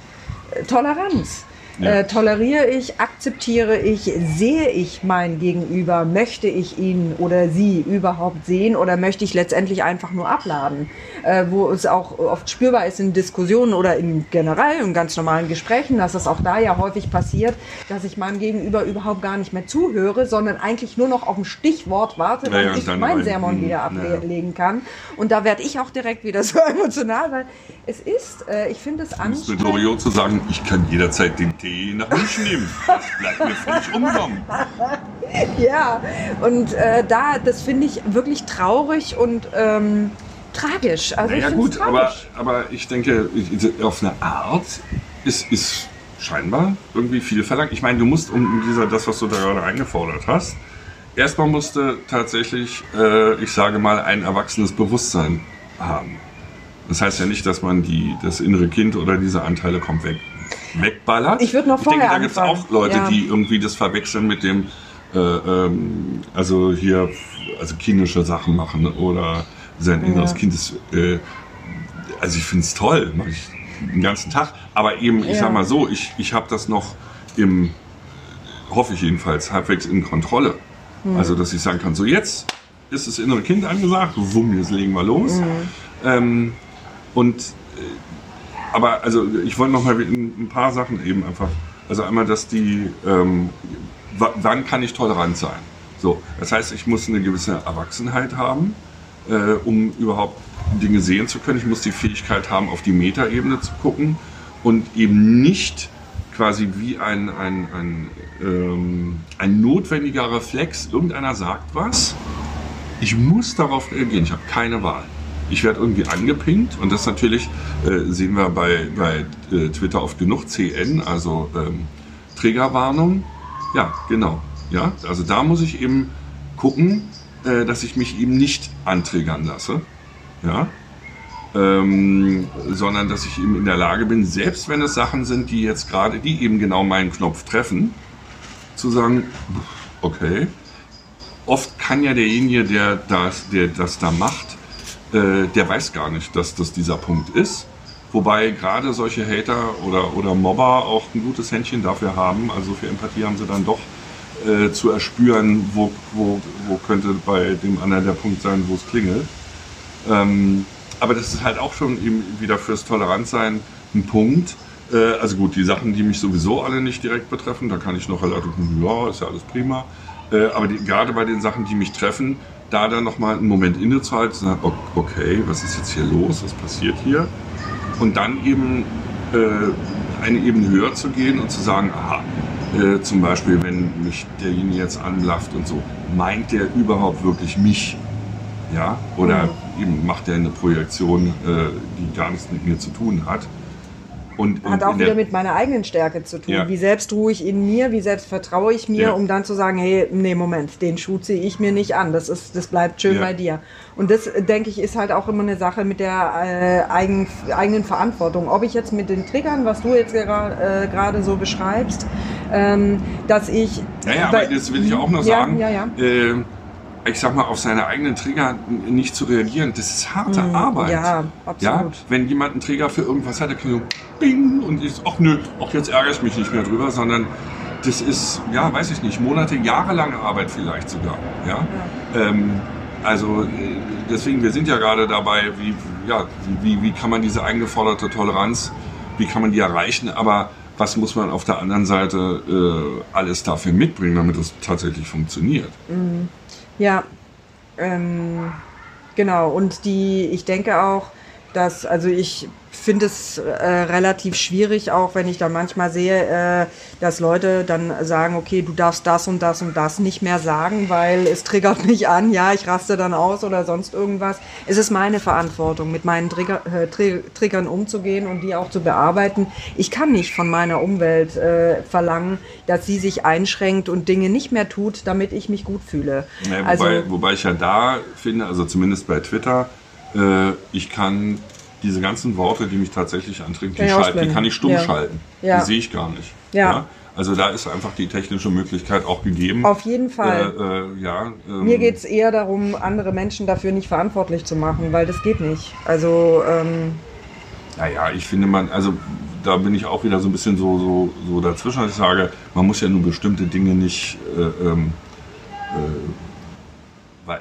Toleranz. Ja. Äh, toleriere ich, akzeptiere ich, sehe ich mein Gegenüber, möchte ich ihn oder sie überhaupt sehen oder möchte ich letztendlich einfach nur abladen? Äh, wo es auch oft spürbar ist in Diskussionen oder in generell in ganz normalen Gesprächen, dass es auch da ja häufig passiert, dass ich meinem Gegenüber überhaupt gar nicht mehr zuhöre, sondern eigentlich nur noch auf ein Stichwort warte, Ja, ja, damit ich dann mein rein. Sermon Mhm, wieder ablegen kann. Und da werde ich auch direkt wieder so emotional, weil es ist, äh, ich finde es Das ist mit anstrengend. Loriot zu sagen, ich kann jederzeit den Tee nach München nehmen. Das bleibt mir völlig umgenommen. Ja, und äh, da, das finde ich wirklich traurig und ähm, tragisch. Also Naja gut, aber, tragisch. aber ich denke, auf eine Art ist, ist scheinbar irgendwie viel verlangt. Ich meine, du musst um dieser, das, was du da gerade eingefordert hast, erstmal musste tatsächlich, äh, ich sage mal, ein erwachsenes Bewusstsein haben. Das heißt ja nicht, dass man die, das innere Kind oder diese Anteile komplett wegballert. Ich würd noch Ich denke, vorher da gibt es auch Leute, Ja. die irgendwie das verwechseln mit dem, äh, ähm, also hier, also kindische Sachen machen oder sein inneres Ja. Kind ist, äh, also ich finde es toll, mache ich den ganzen Tag. Aber eben, ich Ja. sag mal so, ich, ich habe das noch im, hoffe ich jedenfalls, halbwegs in Kontrolle. Hm. Also, dass ich sagen kann, so jetzt ist das innere Kind angesagt, wumm, jetzt legen wir los. Hm. Ähm, und, äh, aber also ich wollte noch mal ein, paar Sachen eben einfach, also einmal, dass die, ähm, wa- wann kann ich tolerant sein? So, das heißt, ich muss eine gewisse Erwachsenheit haben, äh, um überhaupt Dinge sehen zu können. Ich muss die Fähigkeit haben, auf die Metaebene zu gucken und eben nicht quasi wie ein, ein, ein, ähm, ein notwendiger Reflex, irgendeiner sagt was, ich muss darauf reagieren, ich habe keine Wahl. Ich werde irgendwie angepinkt und das natürlich äh, sehen wir bei, bei äh, Twitter oft genug, CN, also ähm, Triggerwarnung. Ja, genau. Ja, also da muss ich eben gucken, äh, dass ich mich eben nicht antriggern lasse. Ja, ähm, sondern dass ich eben in der Lage bin, selbst wenn es Sachen sind, die jetzt gerade, die eben genau meinen Knopf treffen, zu sagen, okay, oft kann ja derjenige, der das, der das da macht, äh, der weiß gar nicht, dass das dieser Punkt ist. Wobei gerade solche Hater oder, oder Mobber auch ein gutes Händchen dafür haben, also für Empathie haben sie dann doch äh, zu erspüren, wo, wo, wo könnte bei dem anderen der Punkt sein, wo es klingelt. Ähm, aber das ist halt auch schon eben wieder fürs Toleranzsein ein Punkt. Äh, also gut, die Sachen, die mich sowieso alle nicht direkt betreffen, da kann ich noch relativ, ja, ist ja alles prima. Äh, aber die, gerade bei den Sachen, die mich treffen, da dann nochmal einen Moment innezuhalten, zu sagen, okay, was ist jetzt hier los, was passiert hier? Und dann eben äh, eine Ebene höher zu gehen und zu sagen, aha, äh, zum Beispiel, wenn mich derjenige jetzt anblafft und so, meint der überhaupt wirklich mich? Ja, oder eben macht er eine Projektion, äh, die gar nichts mit mir zu tun hat. Und, und Hat auch wieder der- mit meiner eigenen Stärke zu tun. Ja. Wie selbst ruhig in mir, wie selbst vertraue ich mir, Ja. um dann zu sagen, hey, nee, Moment, den Schuh ziehe ich mir nicht an. Das, ist, das bleibt schön Ja. bei dir. Und das, äh, denke ich, ist halt auch immer eine Sache mit der äh, eigen, eigenen Verantwortung. Ob ich jetzt mit den Triggern, was du jetzt äh, gerade so beschreibst, ähm, dass ich... Ja, ja, aber das will ich auch noch sagen. Ja, ja. Äh, ich sag mal, auf seine eigenen Trigger nicht zu reagieren, das ist harte Arbeit. Mhm. ja, absolut. Ja, wenn jemand einen Trigger für irgendwas hat, der kann so bing und ich, ach nö, auch jetzt ärgere ich mich nicht mehr drüber, sondern das ist, ja, weiß ich nicht, Monate, jahrelange Arbeit vielleicht sogar. Ja. Ähm, also äh, deswegen, wir sind ja gerade dabei, wie, ja, wie, wie, kann man diese eingeforderte Toleranz, wie kann man die erreichen, aber was muss man auf der anderen Seite äh, alles dafür mitbringen, damit es tatsächlich funktioniert? Ja, ähm, genau. Und die, ich denke auch, dass, also ich finde es äh, relativ schwierig, auch wenn ich dann manchmal sehe, äh, dass Leute dann sagen, okay, du darfst das und das und das nicht mehr sagen, weil es triggert mich an, ja, ich raste dann aus oder sonst irgendwas. Es ist meine Verantwortung, mit meinen Trigger, äh, Tri Triggern umzugehen und die auch zu bearbeiten. Ich kann nicht von meiner Umwelt äh, verlangen, dass sie sich einschränkt und Dinge nicht mehr tut, damit ich mich gut fühle. Ja, also, wobei, wobei ich ja da finde, also zumindest bei Twitter, äh, ich kann diese ganzen Worte, die mich tatsächlich antrinken, die, Kann ich schalt, die kann ich stumm Ja. schalten. Ja. Die sehe ich gar nicht. Ja. Also da ist einfach die technische Möglichkeit auch gegeben. Auf jeden Fall. Äh, äh, ja, ähm, Mir geht es eher darum, andere Menschen dafür nicht verantwortlich zu machen, weil das geht nicht. Also, ähm, Naja, ich finde man, also da bin ich auch wieder so ein bisschen so, so, so dazwischen, dass ich sage, man muss ja nur bestimmte Dinge nicht äh,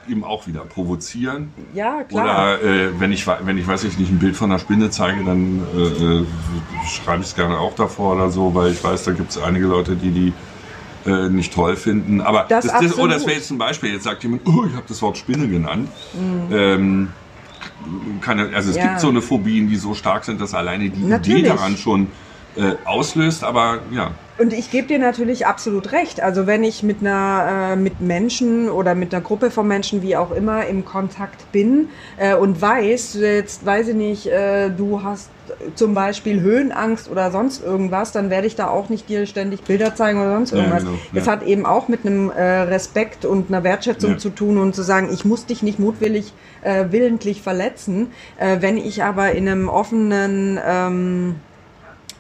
eben auch wieder provozieren. Ja, klar. Oder äh, wenn ich wenn ich weiß ich nicht ein Bild von einer Spinne zeige, dann äh, äh schreibe ich es gerne auch davor oder so, weil ich weiß, da gibt es einige Leute, die die äh, nicht toll finden. Aber das, das, das, oh, das wäre jetzt ein Beispiel. Jetzt sagt jemand, oh, ich habe das Wort Spinne genannt. Mhm. Ähm, keine, also es ja. gibt so eine Phobien, die so stark sind, dass alleine die Natürlich. Idee daran schon äh, auslöst. Aber ja. Und ich gebe dir natürlich absolut recht. Also wenn ich mit einer äh, mit Menschen oder mit einer Gruppe von Menschen, wie auch immer, im Kontakt bin äh, und weiß, jetzt weiß ich nicht, äh, du hast zum Beispiel Höhenangst oder sonst irgendwas, dann werde ich da auch nicht dir ständig Bilder zeigen oder sonst irgendwas. Ja, genau, ja. Es hat eben auch mit einem äh, Respekt und einer Wertschätzung ja. zu tun und zu sagen, ich muss dich nicht mutwillig, äh, willentlich verletzen. Äh, wenn ich aber in einem offenen ähm,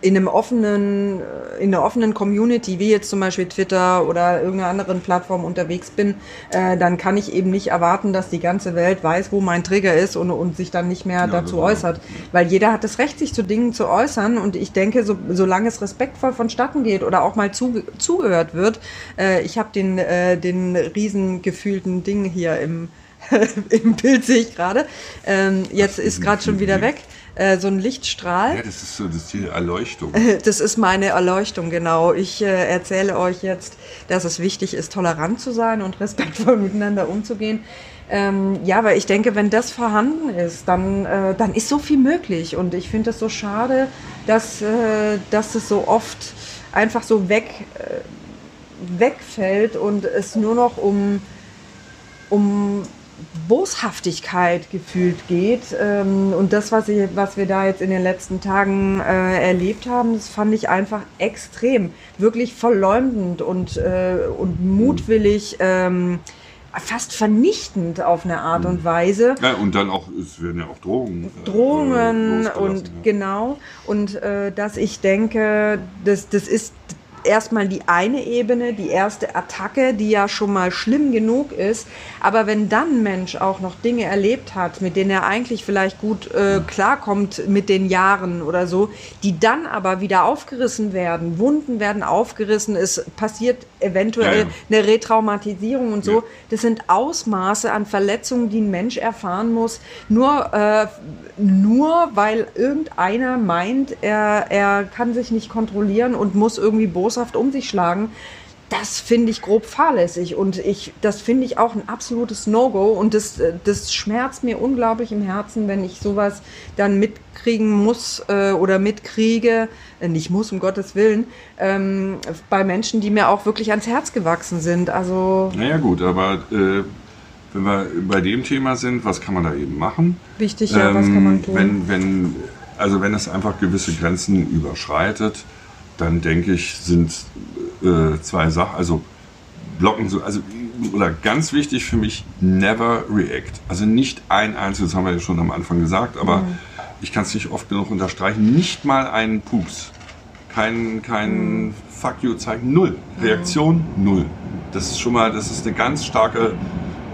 in einem offenen, äh, in einer offenen Community, wie jetzt zum Beispiel Twitter oder irgendeiner anderen Plattform unterwegs bin, äh, dann kann ich eben nicht erwarten, dass die ganze Welt weiß, wo mein Trigger ist und, und sich dann nicht mehr ja, dazu äußert. Weil jeder hat das Recht, sich zu Dingen zu äußern und ich denke, so, solange es respektvoll vonstatten geht oder auch mal zu, zugehört wird, äh, ich habe den, äh, den riesen gefühlten Ding hier im, im Bild sehe ich gerade. Ähm, jetzt ist gerade schon wieder weg. Äh, so ein Lichtstrahl. Ja, das ist so das ist die Erleuchtung. Das ist meine Erleuchtung, genau. Ich äh, erzähle euch jetzt, dass es wichtig ist, tolerant zu sein und respektvoll miteinander umzugehen. Ähm, ja, weil ich denke, wenn das vorhanden ist, dann, äh, dann ist so viel möglich. Und ich finde es so schade, dass, äh, dass es so oft einfach so weg, äh, wegfällt und es nur noch um, um Boshaftigkeit gefühlt geht. Ähm, und das, was, ich, was wir da jetzt in den letzten Tagen äh, erlebt haben, das fand ich einfach extrem, wirklich verleumdend und, äh, und mutwillig. Ähm, fast vernichtend auf eine Art und Weise. Ja, und dann auch, es werden ja auch Drohungen. Äh, Drohungen und ja. genau. Und äh, dass ich denke, das, das ist erstmal die eine Ebene, die erste Attacke, die ja schon mal schlimm genug ist. Aber wenn dann ein Mensch auch noch Dinge erlebt hat, mit denen er eigentlich vielleicht gut äh, klarkommt mit den Jahren oder so, die dann aber wieder aufgerissen werden, Wunden werden aufgerissen, es passiert eventuell ja, ja. eine Retraumatisierung und so. Ja. Das sind Ausmaße an Verletzungen, die ein Mensch erfahren muss, nur, äh, nur weil irgendeiner meint, er, er kann sich nicht kontrollieren und muss irgendwie boshaft um sich schlagen das finde ich grob fahrlässig und ich, das finde ich auch ein absolutes No-Go und das, das schmerzt mir unglaublich im Herzen, wenn ich sowas dann mitkriegen muss äh, oder mitkriege, äh, nicht muss, um Gottes Willen, ähm, bei Menschen, die mir auch wirklich ans Herz gewachsen sind. Also. Naja, gut, aber äh, wenn wir bei dem Thema sind, was kann man da eben machen? Wichtig, ja, ähm, was kann man tun? Wenn, wenn, also wenn es einfach gewisse Grenzen überschreitet, dann denke ich, sind äh, zwei Sachen, also blocken so, also oder ganz wichtig für mich, never react. Also nicht ein einziges, haben wir ja schon am Anfang gesagt, aber mhm. Ich kann es nicht oft genug unterstreichen, nicht mal einen Pups. Kein, kein mhm. Fuck you zeigen, null. Reaktion, mhm. null. Das ist schon mal, das ist eine ganz starke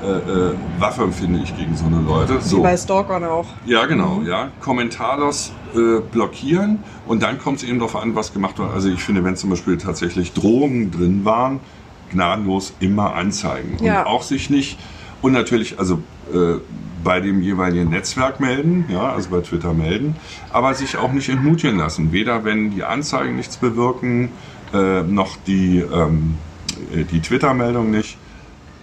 äh, äh, Waffe, finde ich, gegen so eine Leute. So. Wie bei Stalkern auch. Ja, genau, mhm. ja. Kommentarlos äh, blockieren und dann kommt es eben darauf an, was gemacht wird. Also ich finde, wenn zum Beispiel tatsächlich Drohungen drin waren, gnadenlos immer anzeigen. Ja. Und auch sich nicht, und natürlich, also äh, bei dem jeweiligen Netzwerk melden, ja, also bei Twitter melden, aber sich auch nicht entmutigen lassen. Weder wenn die Anzeigen nichts bewirken, äh, noch die, ähm, äh, die Twitter-Meldung nicht.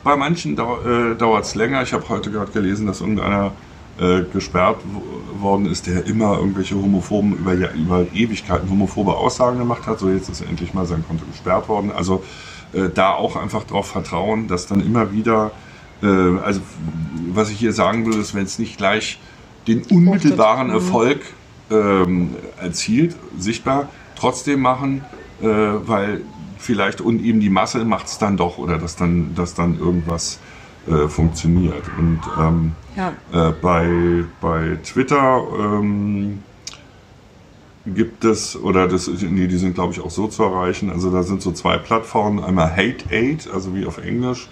Bei manchen dau äh, dauert es länger. Ich habe heute gerade gelesen, dass irgendeiner äh, gesperrt worden ist, der immer irgendwelche homophoben, über, über Ewigkeiten homophobe Aussagen gemacht hat. So jetzt ist endlich mal sein Konto gesperrt worden. Also äh, da auch einfach darauf vertrauen, dass dann immer wieder, also was ich hier sagen will, ist, wenn es nicht gleich den unmittelbaren Erfolg ähm, erzielt, sichtbar, trotdem machen, äh, weil vielleicht und eben die Masse macht es dann doch oder dass dann, dass dann irgendwas äh, funktioniert. Und ähm, ja. äh, bei, bei Twitter ähm, gibt es, oder das, nee, die sind glaube ich auch so zu erreichen, also da sind so zwei Plattformen, einmal Hate Aid, also wie auf Englisch,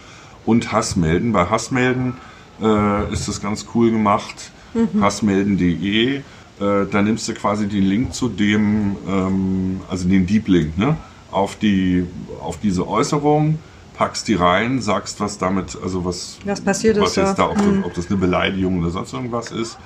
und Hassmelden. Bei Hassmelden äh, ist das ganz cool gemacht, mhm. hassmelden.de äh, dann nimmst du quasi den Link zu dem, ähm, also den Deep Link, ne? auf, die, auf diese Äußerung, packst die rein, sagst, was damit, also was, was passiert was ist, jetzt da, ob, mhm. ob, das eine Beleidigung oder sonst irgendwas ist,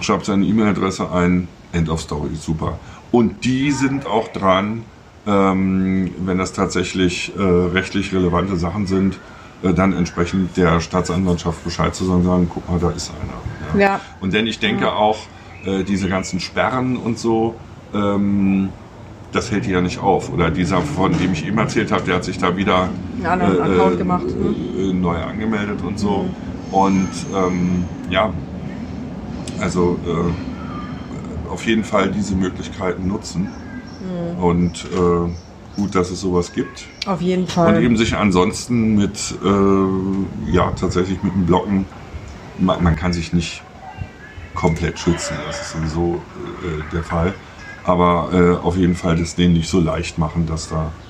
schreibst deine E-Mail-Adresse ein, End of Story, super. Und die sind auch dran, ähm, wenn das tatsächlich äh, rechtlich relevante Sachen sind, äh, dann entsprechend der Staatsanwaltschaft Bescheid zu sagen, sagen guck mal, da ist einer. Ja. ja. Und denn ich denke ja. auch, äh, diese ganzen Sperren und so, ähm, das hält die ja nicht auf. Oder dieser, von dem ich eben erzählt habe, der hat sich da wieder ja, äh, gemacht. Äh, äh, neu angemeldet und so. Mhm. Und ähm, ja, also auf jeden Fall diese Möglichkeiten nutzen. Mhm. Und gut, dass es sowas gibt. Auf jeden Fall. Und eben sich ansonsten mit, äh, ja, tatsächlich mit dem Blocken, man, man, kann sich nicht komplett schützen, das ist sowieso der Fall aber äh, auf jeden Fall das denen nicht so leicht machen, dass da äh,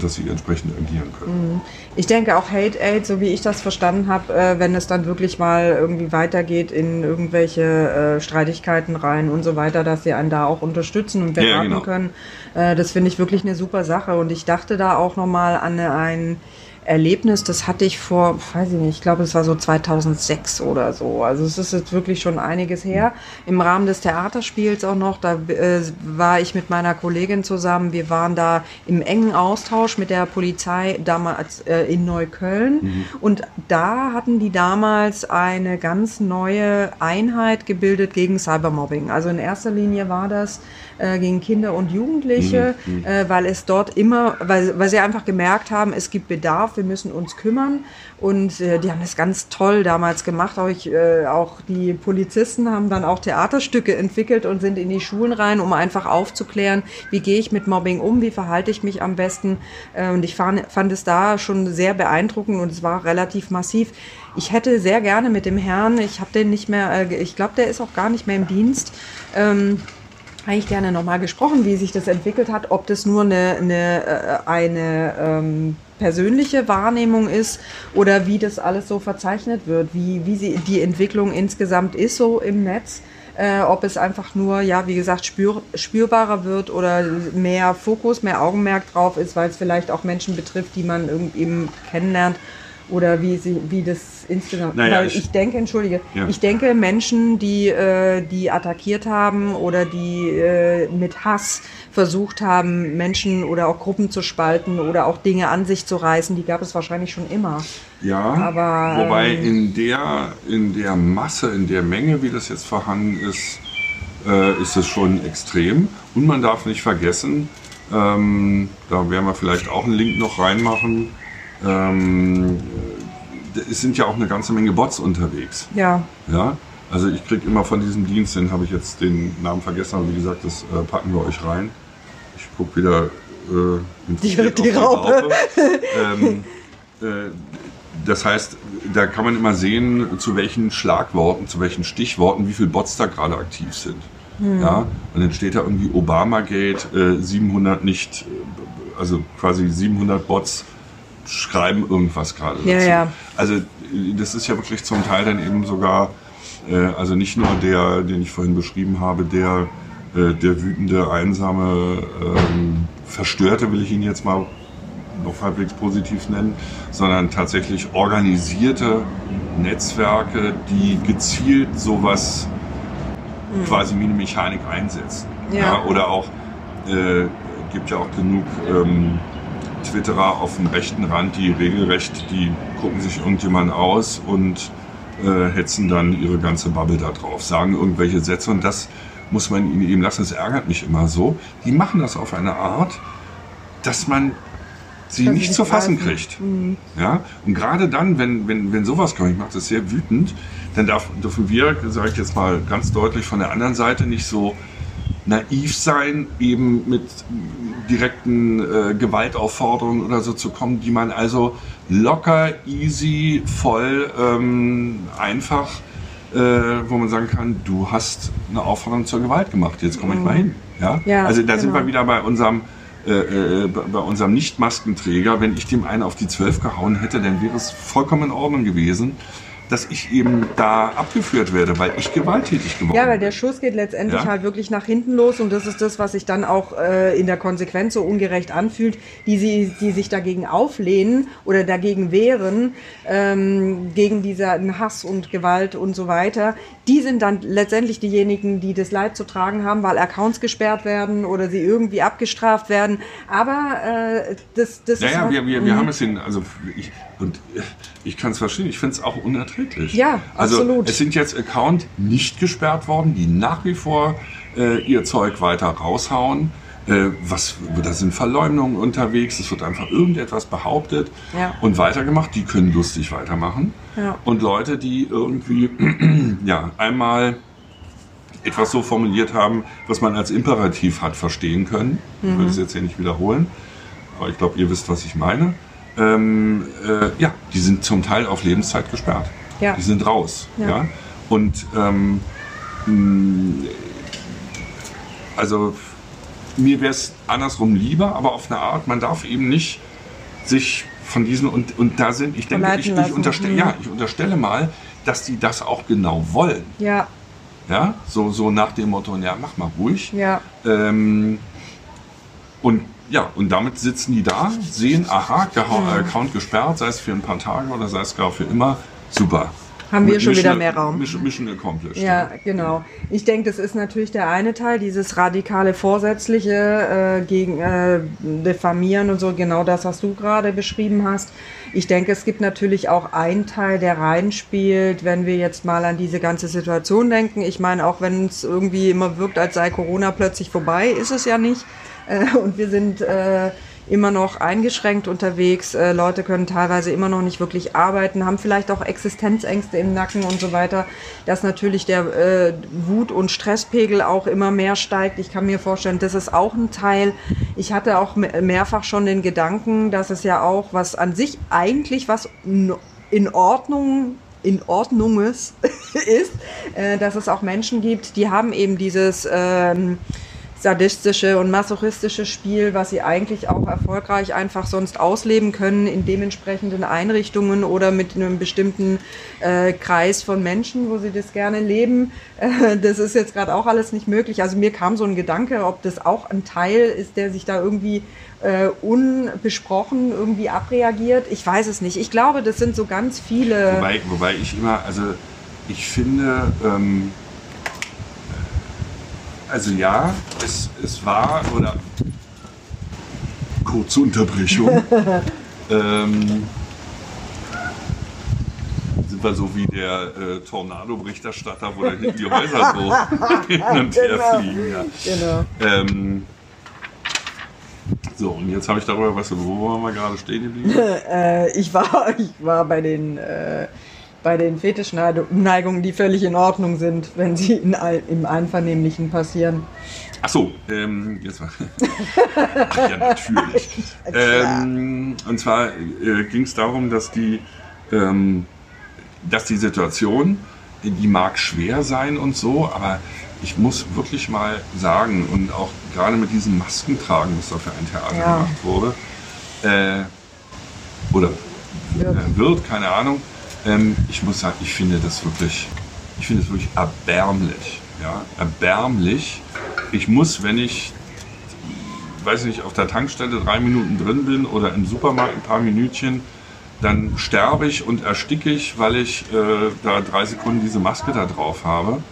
dass sie entsprechend agieren können. Mhm. Ich denke auch Hate Aid, so wie ich das verstanden habe, äh, wenn es dann wirklich mal irgendwie weitergeht in irgendwelche äh, Streitigkeiten rein und so weiter, dass sie einen da auch unterstützen und beraten ja, genau. können. Äh, das finde ich wirklich eine super Sache und ich dachte da auch nochmal an einen Erlebnis, das hatte ich vor, weiß ich nicht, ich glaube, es war so 2006 oder so. Also es ist jetzt wirklich schon einiges her. Im Rahmen des Theaterspiels auch noch, da äh, war ich mit meiner Kollegin zusammen. Wir waren da im engen Austausch mit der Polizei damals äh, in Neukölln. Mhm. Und da hatten die damals eine ganz neue Einheit gebildet gegen Cybermobbing. Also in erster Linie war das äh, gegen Kinder und Jugendliche, mhm. äh, weil es dort immer, weil, weil sie einfach gemerkt haben, es gibt Bedarf, wir müssen uns kümmern. Und äh, die haben das ganz toll damals gemacht. Auch, ich, äh, auch die Polizisten haben dann auch Theaterstücke entwickelt und sind in die Schulen rein, um einfach aufzuklären, wie gehe ich mit Mobbing um, wie verhalte ich mich am besten. Äh, und ich fand, fand es da schon sehr beeindruckend und es war relativ massiv. Ich hätte sehr gerne mit dem Herrn, ich habe den nicht mehr, äh, ich glaube, der ist auch gar nicht mehr im Dienst. Ähm, eigentlich gerne nochmal gesprochen, wie sich das entwickelt hat, ob das nur eine, eine, äh, eine ähm, persönliche Wahrnehmung ist oder wie das alles so verzeichnet wird, wie, wie sie, die Entwicklung insgesamt ist so im Netz. Äh, ob es einfach nur, ja, wie gesagt, spür, spürbarer wird oder mehr Fokus, mehr Augenmerk drauf ist, weil es vielleicht auch Menschen betrifft, die man irgendwie kennenlernt oder wie, sie, wie das insgesamt. Naja, Weil ich, ich, denke, entschuldige, ja. ich denke, Menschen, die, äh, die attackiert haben oder die äh, mit Hass versucht haben, Menschen oder auch Gruppen zu spalten oder auch Dinge an sich zu reißen, die gab es wahrscheinlich schon immer. Ja, aber, wobei ähm, in, der, in der Masse, in der Menge, wie das jetzt vorhanden ist, äh, ist es schon extrem. Und man darf nicht vergessen, ähm, da werden wir vielleicht auch einen Link noch reinmachen, ähm, es sind ja auch eine ganze Menge Bots unterwegs. Ja. Ja. Also ich kriege immer von diesem Dienst, den habe ich jetzt den Namen vergessen, aber wie gesagt, das äh, packen wir euch rein. Ich gucke wieder äh, die, die Raupe. ähm, äh, das heißt, da kann man immer sehen, zu welchen Schlagworten, zu welchen Stichworten, wie viele Bots da gerade aktiv sind. Hm. Ja, und dann steht da irgendwie Obamagate, äh, 700 nicht, äh, also quasi 700 Bots schreiben irgendwas gerade ja, dazu. Ja. Also das ist ja wirklich zum Teil dann eben sogar, äh, also nicht nur der, den ich vorhin beschrieben habe, der, äh, der wütende, einsame, ähm, verstörte, will ich ihn jetzt mal noch halbwegs positiv nennen, sondern tatsächlich organisierte Netzwerke, die gezielt sowas mhm. quasi wie eine Mechanik einsetzen. Ja. ja oder auch, äh, gibt ja auch genug ähm, Twitterer auf dem rechten Rand, die regelrecht, die gucken sich irgendjemand aus und äh, hetzen dann ihre ganze Bubble da drauf, sagen irgendwelche Sätze und das muss man ihnen eben lassen. Das ärgert mich immer so. Die machen das auf eine Art, dass man sie nicht zu fassen kriegt. Mhm. Ja? Und gerade dann, wenn, wenn, wenn sowas kommt, ich mache das sehr wütend, dann darf, dürfen wir, sage ich jetzt mal ganz deutlich, von der anderen Seite nicht so naiv sein, eben mit direkten äh, Gewaltaufforderungen oder so zu kommen, die man also locker, easy, voll, ähm, einfach, äh, wo man sagen kann, du hast eine Aufforderung zur Gewalt gemacht, jetzt komme ich mal hin. Ja? ja also da genau. sind wir wieder bei unserem äh, äh bei unserem Nicht-Maskenträger, wenn ich dem einen auf die 12 gehauen hätte, dann wäre es vollkommen in Ordnung gewesen. Dass ich eben da abgeführt werde, weil ich gewalttätig geworden bin. Ja, weil der Schuss geht letztendlich Ja. halt wirklich nach hinten los und das ist das, was sich dann auch äh, in der Konsequenz so ungerecht anfühlt, die, sie, die sich dagegen auflehnen oder dagegen wehren, ähm, gegen diesen Hass und Gewalt und so weiter. Die sind dann letztendlich diejenigen, die das Leid zu tragen haben, weil Accounts gesperrt werden oder sie irgendwie abgestraft werden. Aber äh, das, das Ja, ist ja, halt- wir, wir, wir haben es in, also ich, und ich kann es verstehen, ich finde es auch unerträglich. Ja, also, absolut. Es sind jetzt Account nicht gesperrt worden, die nach wie vor äh, ihr Zeug weiter raushauen. Äh, was, da sind Verleumdungen unterwegs, es wird einfach irgendetwas behauptet Ja. und weitergemacht. Die können lustig weitermachen. Ja. Und Leute, die irgendwie ja, einmal etwas so formuliert haben, was man als Imperativ hat verstehen können. Ich Mhm. will es jetzt hier nicht wiederholen, aber ich glaube, ihr wisst, was ich meine. Ähm, äh, ja, die sind zum Teil auf Lebenszeit gesperrt. Ja. Die sind raus. Ja. Ja. Und ähm, also mir wäre es andersrum lieber, aber auf eine Art, man darf eben nicht sich von diesen und, und da sind, ich denke, ich, ich, unterstelle, Mhm. ja, ich unterstelle mal, dass die das auch genau wollen. Ja, Ja, so, so nach dem Motto, ja, mach mal ruhig. ja. Ähm, und ja, und damit sitzen die da, sehen, aha, Geha- Account gesperrt, sei es für ein paar Tage oder sei es gar für immer. Super. Haben wir schon Mission- wieder mehr Raum. Mission, Mission accomplished. Ja, genau. Ich denke, das ist natürlich der eine Teil, dieses radikale Vorsätzliche äh, gegen äh, Diffamieren und so, genau das, was du gerade beschrieben hast. Ich denke, es gibt natürlich auch einen Teil, der reinspielt, wenn wir jetzt mal an diese ganze Situation denken. Ich meine, auch wenn es irgendwie immer wirkt, als sei Corona plötzlich vorbei, ist es ja nicht. Äh, und wir sind äh, immer noch eingeschränkt unterwegs. Äh, Leute können teilweise immer noch nicht wirklich arbeiten, haben vielleicht auch Existenzängste im Nacken und so weiter, dass natürlich der äh, Wut- und Stresspegel auch immer mehr steigt. Ich kann mir vorstellen, das ist auch ein Teil. Ich hatte auch me- mehrfach schon den Gedanken, dass es ja auch was an sich eigentlich was in Ordnung in Ordnunges ist, äh, dass es auch Menschen gibt, die haben eben dieses ähm, sadistische und masochistische Spiel, was sie eigentlich auch erfolgreich einfach sonst ausleben können in dementsprechenden Einrichtungen oder mit einem bestimmten äh, Kreis von Menschen, wo sie das gerne leben. Äh, das ist jetzt gerade auch alles nicht möglich. Also mir kam so ein Gedanke, ob das auch ein Teil ist, der sich da irgendwie äh, unbesprochen irgendwie abreagiert. Ich weiß es nicht. Ich glaube, das sind so ganz viele. Wobei, wobei ich immer, also ich finde, ähm, also ja, es, es war, oder kurze Unterbrechung, ähm, sind wir so wie der äh, Tornado-Berichterstatter, wo da hinten die Häuser so hin und her Genau. fliegen. Ja. Genau. Ähm, so, und jetzt habe ich darüber, was, wo waren wir gerade stehen geblieben? Äh, ich, war, ich war bei den, äh, bei den Fetischneigungen, die völlig in Ordnung sind, wenn sie in, im Einvernehmlichen passieren. Ach so, ähm, jetzt mal. Ach ja, natürlich. ähm, und zwar äh, ging es darum, dass die, ähm, dass die Situation, die mag schwer sein und so, aber ich muss wirklich mal sagen, und auch gerade mit diesem Maskentragen, was da für ein Theater Ja. gemacht wurde, äh, oder Wird. äh, wird, keine Ahnung. Ähm, ich muss sagen, ich finde das wirklich, ich finde es wirklich erbärmlich. Ja, erbärmlich. Ich muss, wenn ich, weiß nicht, auf der Tankstelle drei Minuten drin bin oder im Supermarkt ein paar Minütchen, dann sterbe ich und ersticke ich, weil ich äh, da drei Sekunden diese Maske da drauf habe.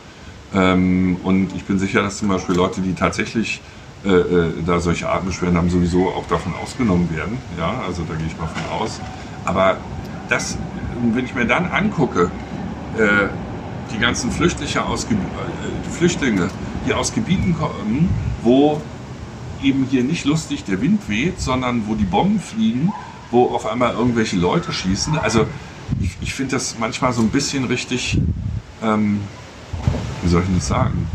Ähm, und ich bin sicher, dass zum Beispiel Leute, die tatsächlich äh, äh, da solche Atembeschwerden haben, sowieso auch davon ausgenommen werden. Ja, also da gehe ich mal von aus. Aber das, wenn ich mir dann angucke, äh, die ganzen Flüchtlinge aus, Ge- äh, Flüchtlinge, die aus Gebieten kommen, wo eben hier nicht lustig der Wind weht, sondern wo die Bomben fliegen, wo auf einmal irgendwelche Leute schießen. Also ich, ich finde das manchmal so ein bisschen richtig, ähm, wie soll ich denn das sagen?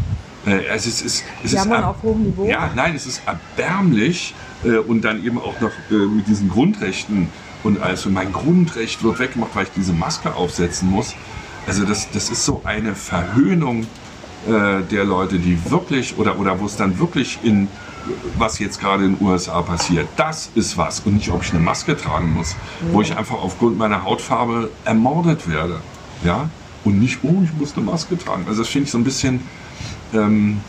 Äh, es ist, es, es ist auf hohem Niveau. ja, nein, es ist erbärmlich äh, und dann eben auch noch äh, mit diesen Grundrechten und also mein Grundrecht wird weggemacht, weil ich diese Maske aufsetzen muss. Also das, das ist so eine Verhöhnung äh, der Leute, die wirklich oder, oder wo es dann wirklich in was jetzt gerade in den USA passiert, das ist was und nicht, ob ich eine Maske tragen muss, wo ich einfach aufgrund meiner Hautfarbe ermordet werde. Ja, und nicht, oh, ich muss eine Maske tragen. Also das finde ich so ein bisschen, ähm,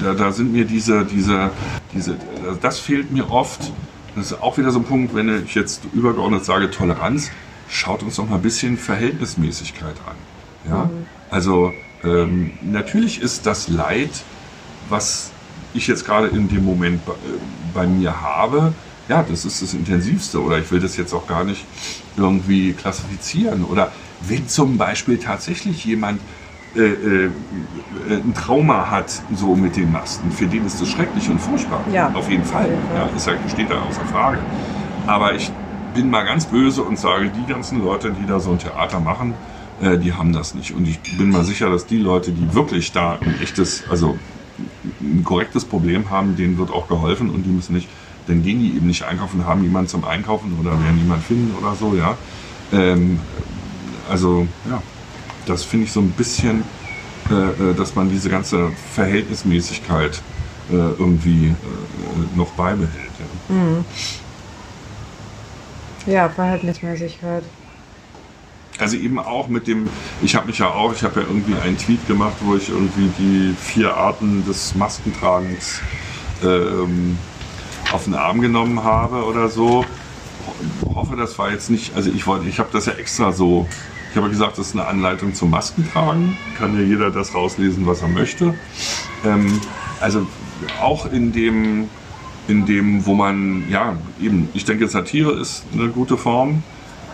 da, da, sind mir diese, diese, diese, das fehlt mir oft. Das ist auch wieder so ein Punkt, wenn ich jetzt übergeordnet sage Toleranz, schaut uns doch mal ein bisschen Verhältnismäßigkeit an. Ja? Mhm. Also ähm, natürlich ist das Leid, was ich jetzt gerade in dem Moment bei, äh, bei mir habe, ja, das ist das Intensivste oder ich will das jetzt auch gar nicht irgendwie klassifizieren. Oder wenn zum Beispiel tatsächlich jemand äh, äh, ein Trauma hat, so mit den Masten, für den ist das schrecklich und furchtbar. Ja. Auf jeden Fall. Ja, ist ja, steht da außer Frage. Aber ich bin mal ganz böse und sage, die ganzen Leute, die da so ein Theater machen, äh, die haben das nicht. Und ich bin mal sicher, dass die Leute, die wirklich da ein echtes, also ein korrektes Problem haben, denen wird auch geholfen und die müssen nicht dann gehen die eben nicht einkaufen, haben jemanden zum Einkaufen oder werden niemanden finden oder so, ja. Ähm, also, ja, das finde ich so ein bisschen, äh, äh, dass man diese ganze Verhältnismäßigkeit äh, irgendwie äh, noch beibehält. Ja. Mhm. ja, Verhältnismäßigkeit. Also eben auch mit dem, ich habe mich ja auch, ich habe ja irgendwie einen Tweet gemacht, wo ich irgendwie die vier Arten des Maskentragens ähm, auf den Arm genommen habe oder so. Ich hoffe, das war jetzt nicht, also ich wollte, ich habe das ja extra so, ich habe gesagt, das ist eine Anleitung zum Maskentragen. Kann ja jeder das rauslesen, was er möchte. Ähm, also auch in dem, in dem, wo man, ja, eben, ich denke, Satire ist eine gute Form,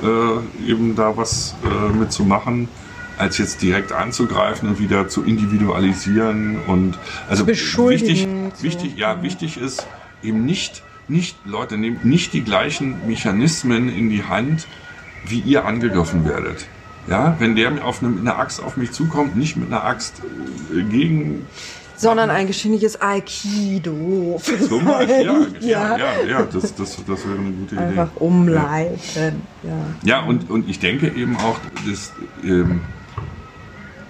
äh, eben da was äh, mitzumachen als jetzt direkt anzugreifen und wieder zu individualisieren und also wichtig, wichtig, ja, wichtig ist, eben nicht, nicht, Leute, nehmt nicht die gleichen Mechanismen in die Hand, wie ihr angegriffen werdet. Ja, wenn der auf eine, mit einer Axt auf mich zukommt, nicht mit einer Axt äh, gegen sondern ein geschwindiges Aikido. Zum Beispiel, ja, ja, ja, ja, das, das, das wäre eine gute Idee. Einfach umleiten. Ja, ja und, und ich denke eben auch, dass ähm,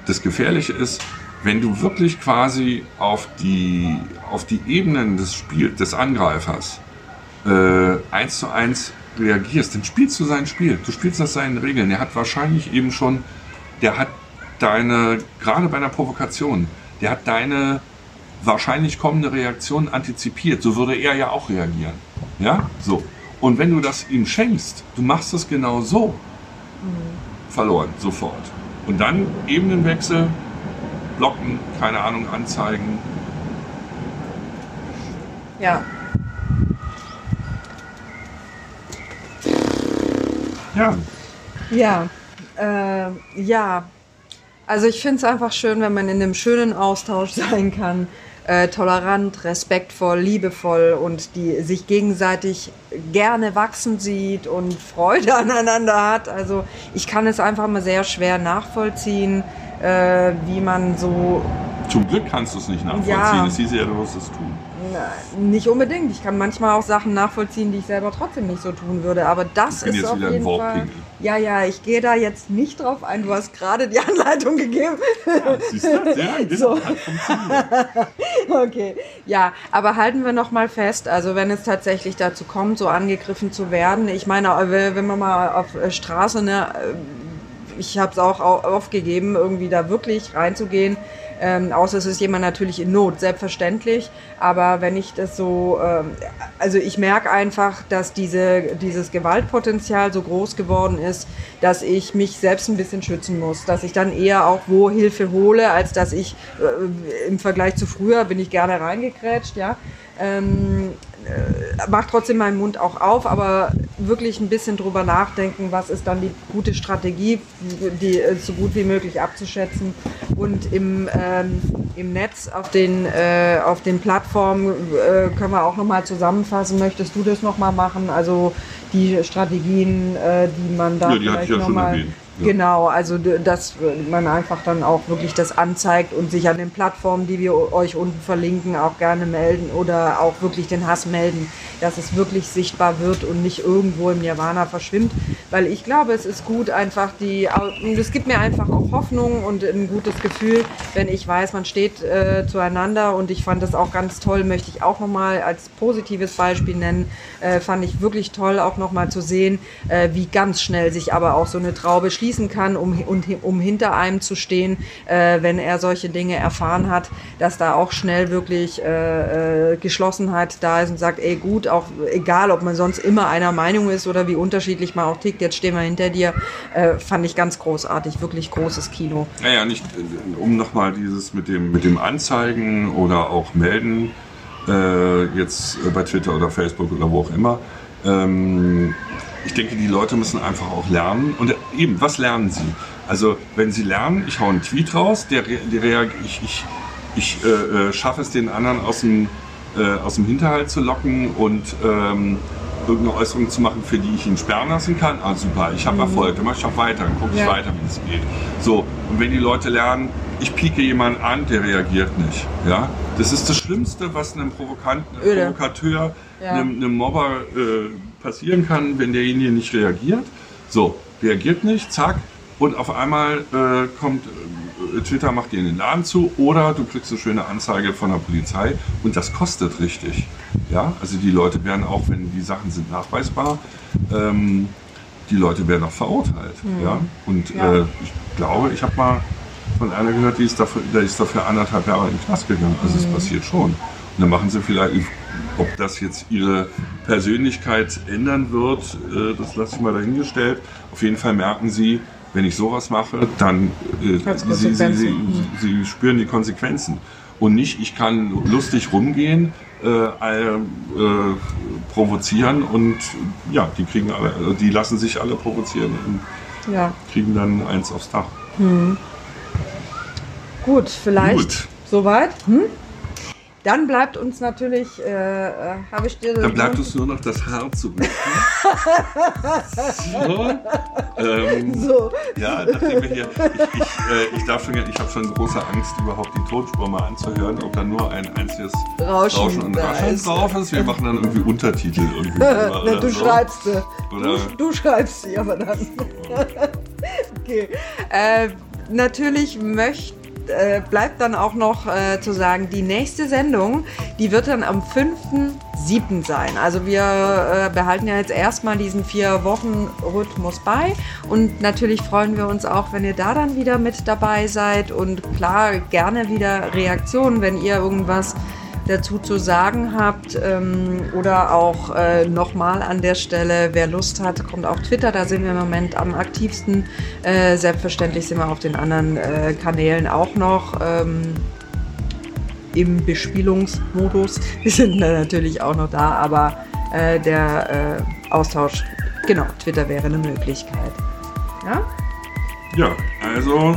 das Gefährliche ist, wenn du wirklich quasi auf die, auf die Ebenen des Spiels, des Angreifers äh, eins zu eins reagierst, dann spielst du sein Spiel. Du spielst das seinen Regeln. Er hat wahrscheinlich eben schon, der hat deine, gerade bei einer Provokation, der hat deine wahrscheinlich kommende Reaktion antizipiert. So würde er ja auch reagieren. Ja, so. Und wenn du das ihm schenkst, du machst es genau so, mhm. verloren, sofort. Und dann Ebenenwechsel, blocken, keine Ahnung, anzeigen. Ja. Ja. Ja. Äh, ja. Also ich finde es einfach schön, wenn man in einem schönen Austausch sein kann. Äh, tolerant, respektvoll, liebevoll und die sich gegenseitig gerne wachsen sieht und Freude aneinander hat. Also ich kann es einfach mal sehr schwer nachvollziehen, äh, wie man so. Zum Glück kannst du es nicht nachvollziehen. Ja, es hieß ja, du musst es tun. Nicht unbedingt. Ich kann manchmal auch Sachen nachvollziehen, die ich selber trotzdem nicht so tun würde. Aber das ist auf jeden Fall. Ja, ja, ich gehe da jetzt nicht drauf ein. Du hast gerade die Anleitung gegeben. Ja, siehst du? Ja, genau. So. okay, ja, aber halten wir noch mal fest. Also wenn es tatsächlich dazu kommt, so angegriffen zu werden. Ich meine, wenn man mal auf Straße ne, ich habe es auch aufgegeben, irgendwie da wirklich reinzugehen. Ähm, außer es ist jemand natürlich in Not, selbstverständlich. Aber wenn ich das so, ähm, also ich merke einfach, dass diese, dieses Gewaltpotenzial so groß geworden ist, dass ich mich selbst ein bisschen schützen muss. Dass ich dann eher auch wo Hilfe hole, als dass ich äh, im Vergleich zu früher bin ich gerne reingekrätscht, ja. Ähm, äh, mache trotzdem meinen Mund auch auf, aber wirklich ein bisschen drüber nachdenken, was ist dann die gute Strategie, die äh, so gut wie möglich abzuschätzen. Und im, ähm, im Netz auf den, äh, auf den Plattformen äh, können wir auch nochmal zusammenfassen. Möchtest du das nochmal machen? Also die Strategien, äh, die man da ja, die vielleicht nochmal Genau, also dass man einfach dann auch wirklich das anzeigt und sich an den Plattformen, die wir euch unten verlinken, auch gerne melden oder auch wirklich den Hass melden, dass es wirklich sichtbar wird und nicht irgendwo im Nirvana verschwimmt. Weil ich glaube, es ist gut einfach die, es gibt mir einfach auch Hoffnung und ein gutes Gefühl, wenn ich weiß, man steht äh, zueinander. Und ich fand das auch ganz toll, möchte ich auch nochmal als positives Beispiel nennen, äh, fand ich wirklich toll auch nochmal zu sehen, äh, wie ganz schnell sich aber auch so eine Traube schließt schießen kann, um, um, um hinter einem zu stehen, äh, wenn er solche Dinge erfahren hat, dass da auch schnell wirklich äh, äh, Geschlossenheit da ist und sagt, ey gut, auch egal, ob man sonst immer einer Meinung ist oder wie unterschiedlich man auch tickt, jetzt stehen wir hinter dir, äh, fand ich ganz großartig, wirklich großes Kino. Naja, nicht, um nochmal dieses mit dem, mit dem Anzeigen oder auch melden, äh, jetzt bei Twitter oder Facebook oder wo auch immer, ähm, ich denke, die Leute müssen einfach auch lernen. Und eben, was lernen sie? Also, wenn sie lernen, ich hau einen Tweet raus, der, der ich, ich, ich äh, äh, schaffe es den anderen aus dem, äh, aus dem Hinterhalt zu locken und ähm, irgendeine Äußerung zu machen, für die ich ihn sperren lassen kann. Ah, super, ich habe mhm. Erfolg, dann mache ich auch weiter, dann gucke ich ja. weiter, wie es geht. So, und wenn die Leute lernen, ich pieke jemanden an, der reagiert nicht. Ja? Das ist das Schlimmste, was einem Provokanten, Provokateur, ja. einem, einem Mobber äh, passieren kann, wenn derjenige nicht reagiert. So, reagiert nicht, zack, und auf einmal äh, kommt äh, Twitter macht dir den Laden zu oder du kriegst eine schöne Anzeige von der Polizei und das kostet richtig. Ja, also die Leute werden auch, wenn die Sachen sind nachweisbar, ähm, die Leute werden auch verurteilt. Mhm. Ja, und ja. Äh, ich glaube, ich habe mal von einer gehört, die ist dafür, der ist dafür anderthalb Jahre in den Knast gegangen. Also es mhm. passiert schon. Und dann machen sie vielleicht, ob das jetzt ihre Persönlichkeit ändern wird, äh, das lasse ich mal dahingestellt. Auf jeden Fall merken sie, wenn ich sowas mache, dann äh, sie, sie, sie, sie, spüren die Konsequenzen. Und nicht, ich kann lustig rumgehen, äh, äh, provozieren und ja, die kriegen alle, die lassen sich alle provozieren und ja. kriegen dann eins aufs Dach. Hm. Gut, vielleicht Gut. soweit. Hm? Dann bleibt uns natürlich, äh, äh habe ich dir. Dann bleibt uns nur noch das Haar zu so, ähm, so. Ja, nachdem wir hier. Ich, ich, äh, ich darf schon, ich habe schon große Angst, überhaupt die Tonspur mal anzuhören, ob da nur ein einziges Rauschen, Rauschen und Rascheln drauf ist. Wir machen dann irgendwie Untertitel irgendwie. Na, du so. schreibst sie. Du, du, schreibst sie aber dann. okay. Äh, natürlich möchte äh, bleibt dann auch noch äh, zu sagen, die nächste Sendung, die wird dann am 5.7. sein. Also wir äh, behalten ja jetzt erstmal diesen vier Wochen Rhythmus bei und natürlich freuen wir uns auch, wenn ihr da dann wieder mit dabei seid und klar gerne wieder Reaktionen, wenn ihr irgendwas dazu zu sagen habt ähm, oder auch äh, nochmal an der Stelle, wer Lust hat, kommt auf Twitter, da sind wir im Moment am aktivsten. Äh, selbstverständlich sind wir auf den anderen äh, Kanälen auch noch. Ähm, im Bespielungsmodus. Wir sind natürlich auch noch da, aber äh, der äh, Austausch, genau, Twitter wäre eine Möglichkeit. Ja? Ja, also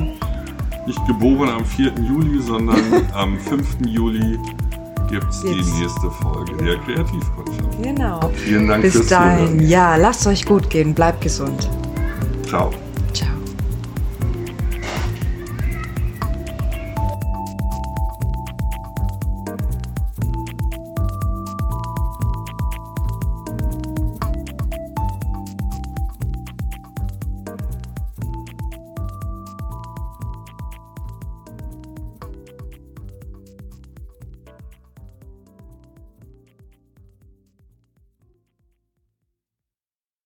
nicht geboren am 4. Juli, sondern am 5. Juli gibt es die nächste Folge der Kreativkonferenz. Genau. Vielen Dank Bis fürs dahin. Zuhören. Ja, lasst euch gut gehen. Bleibt gesund. Ciao.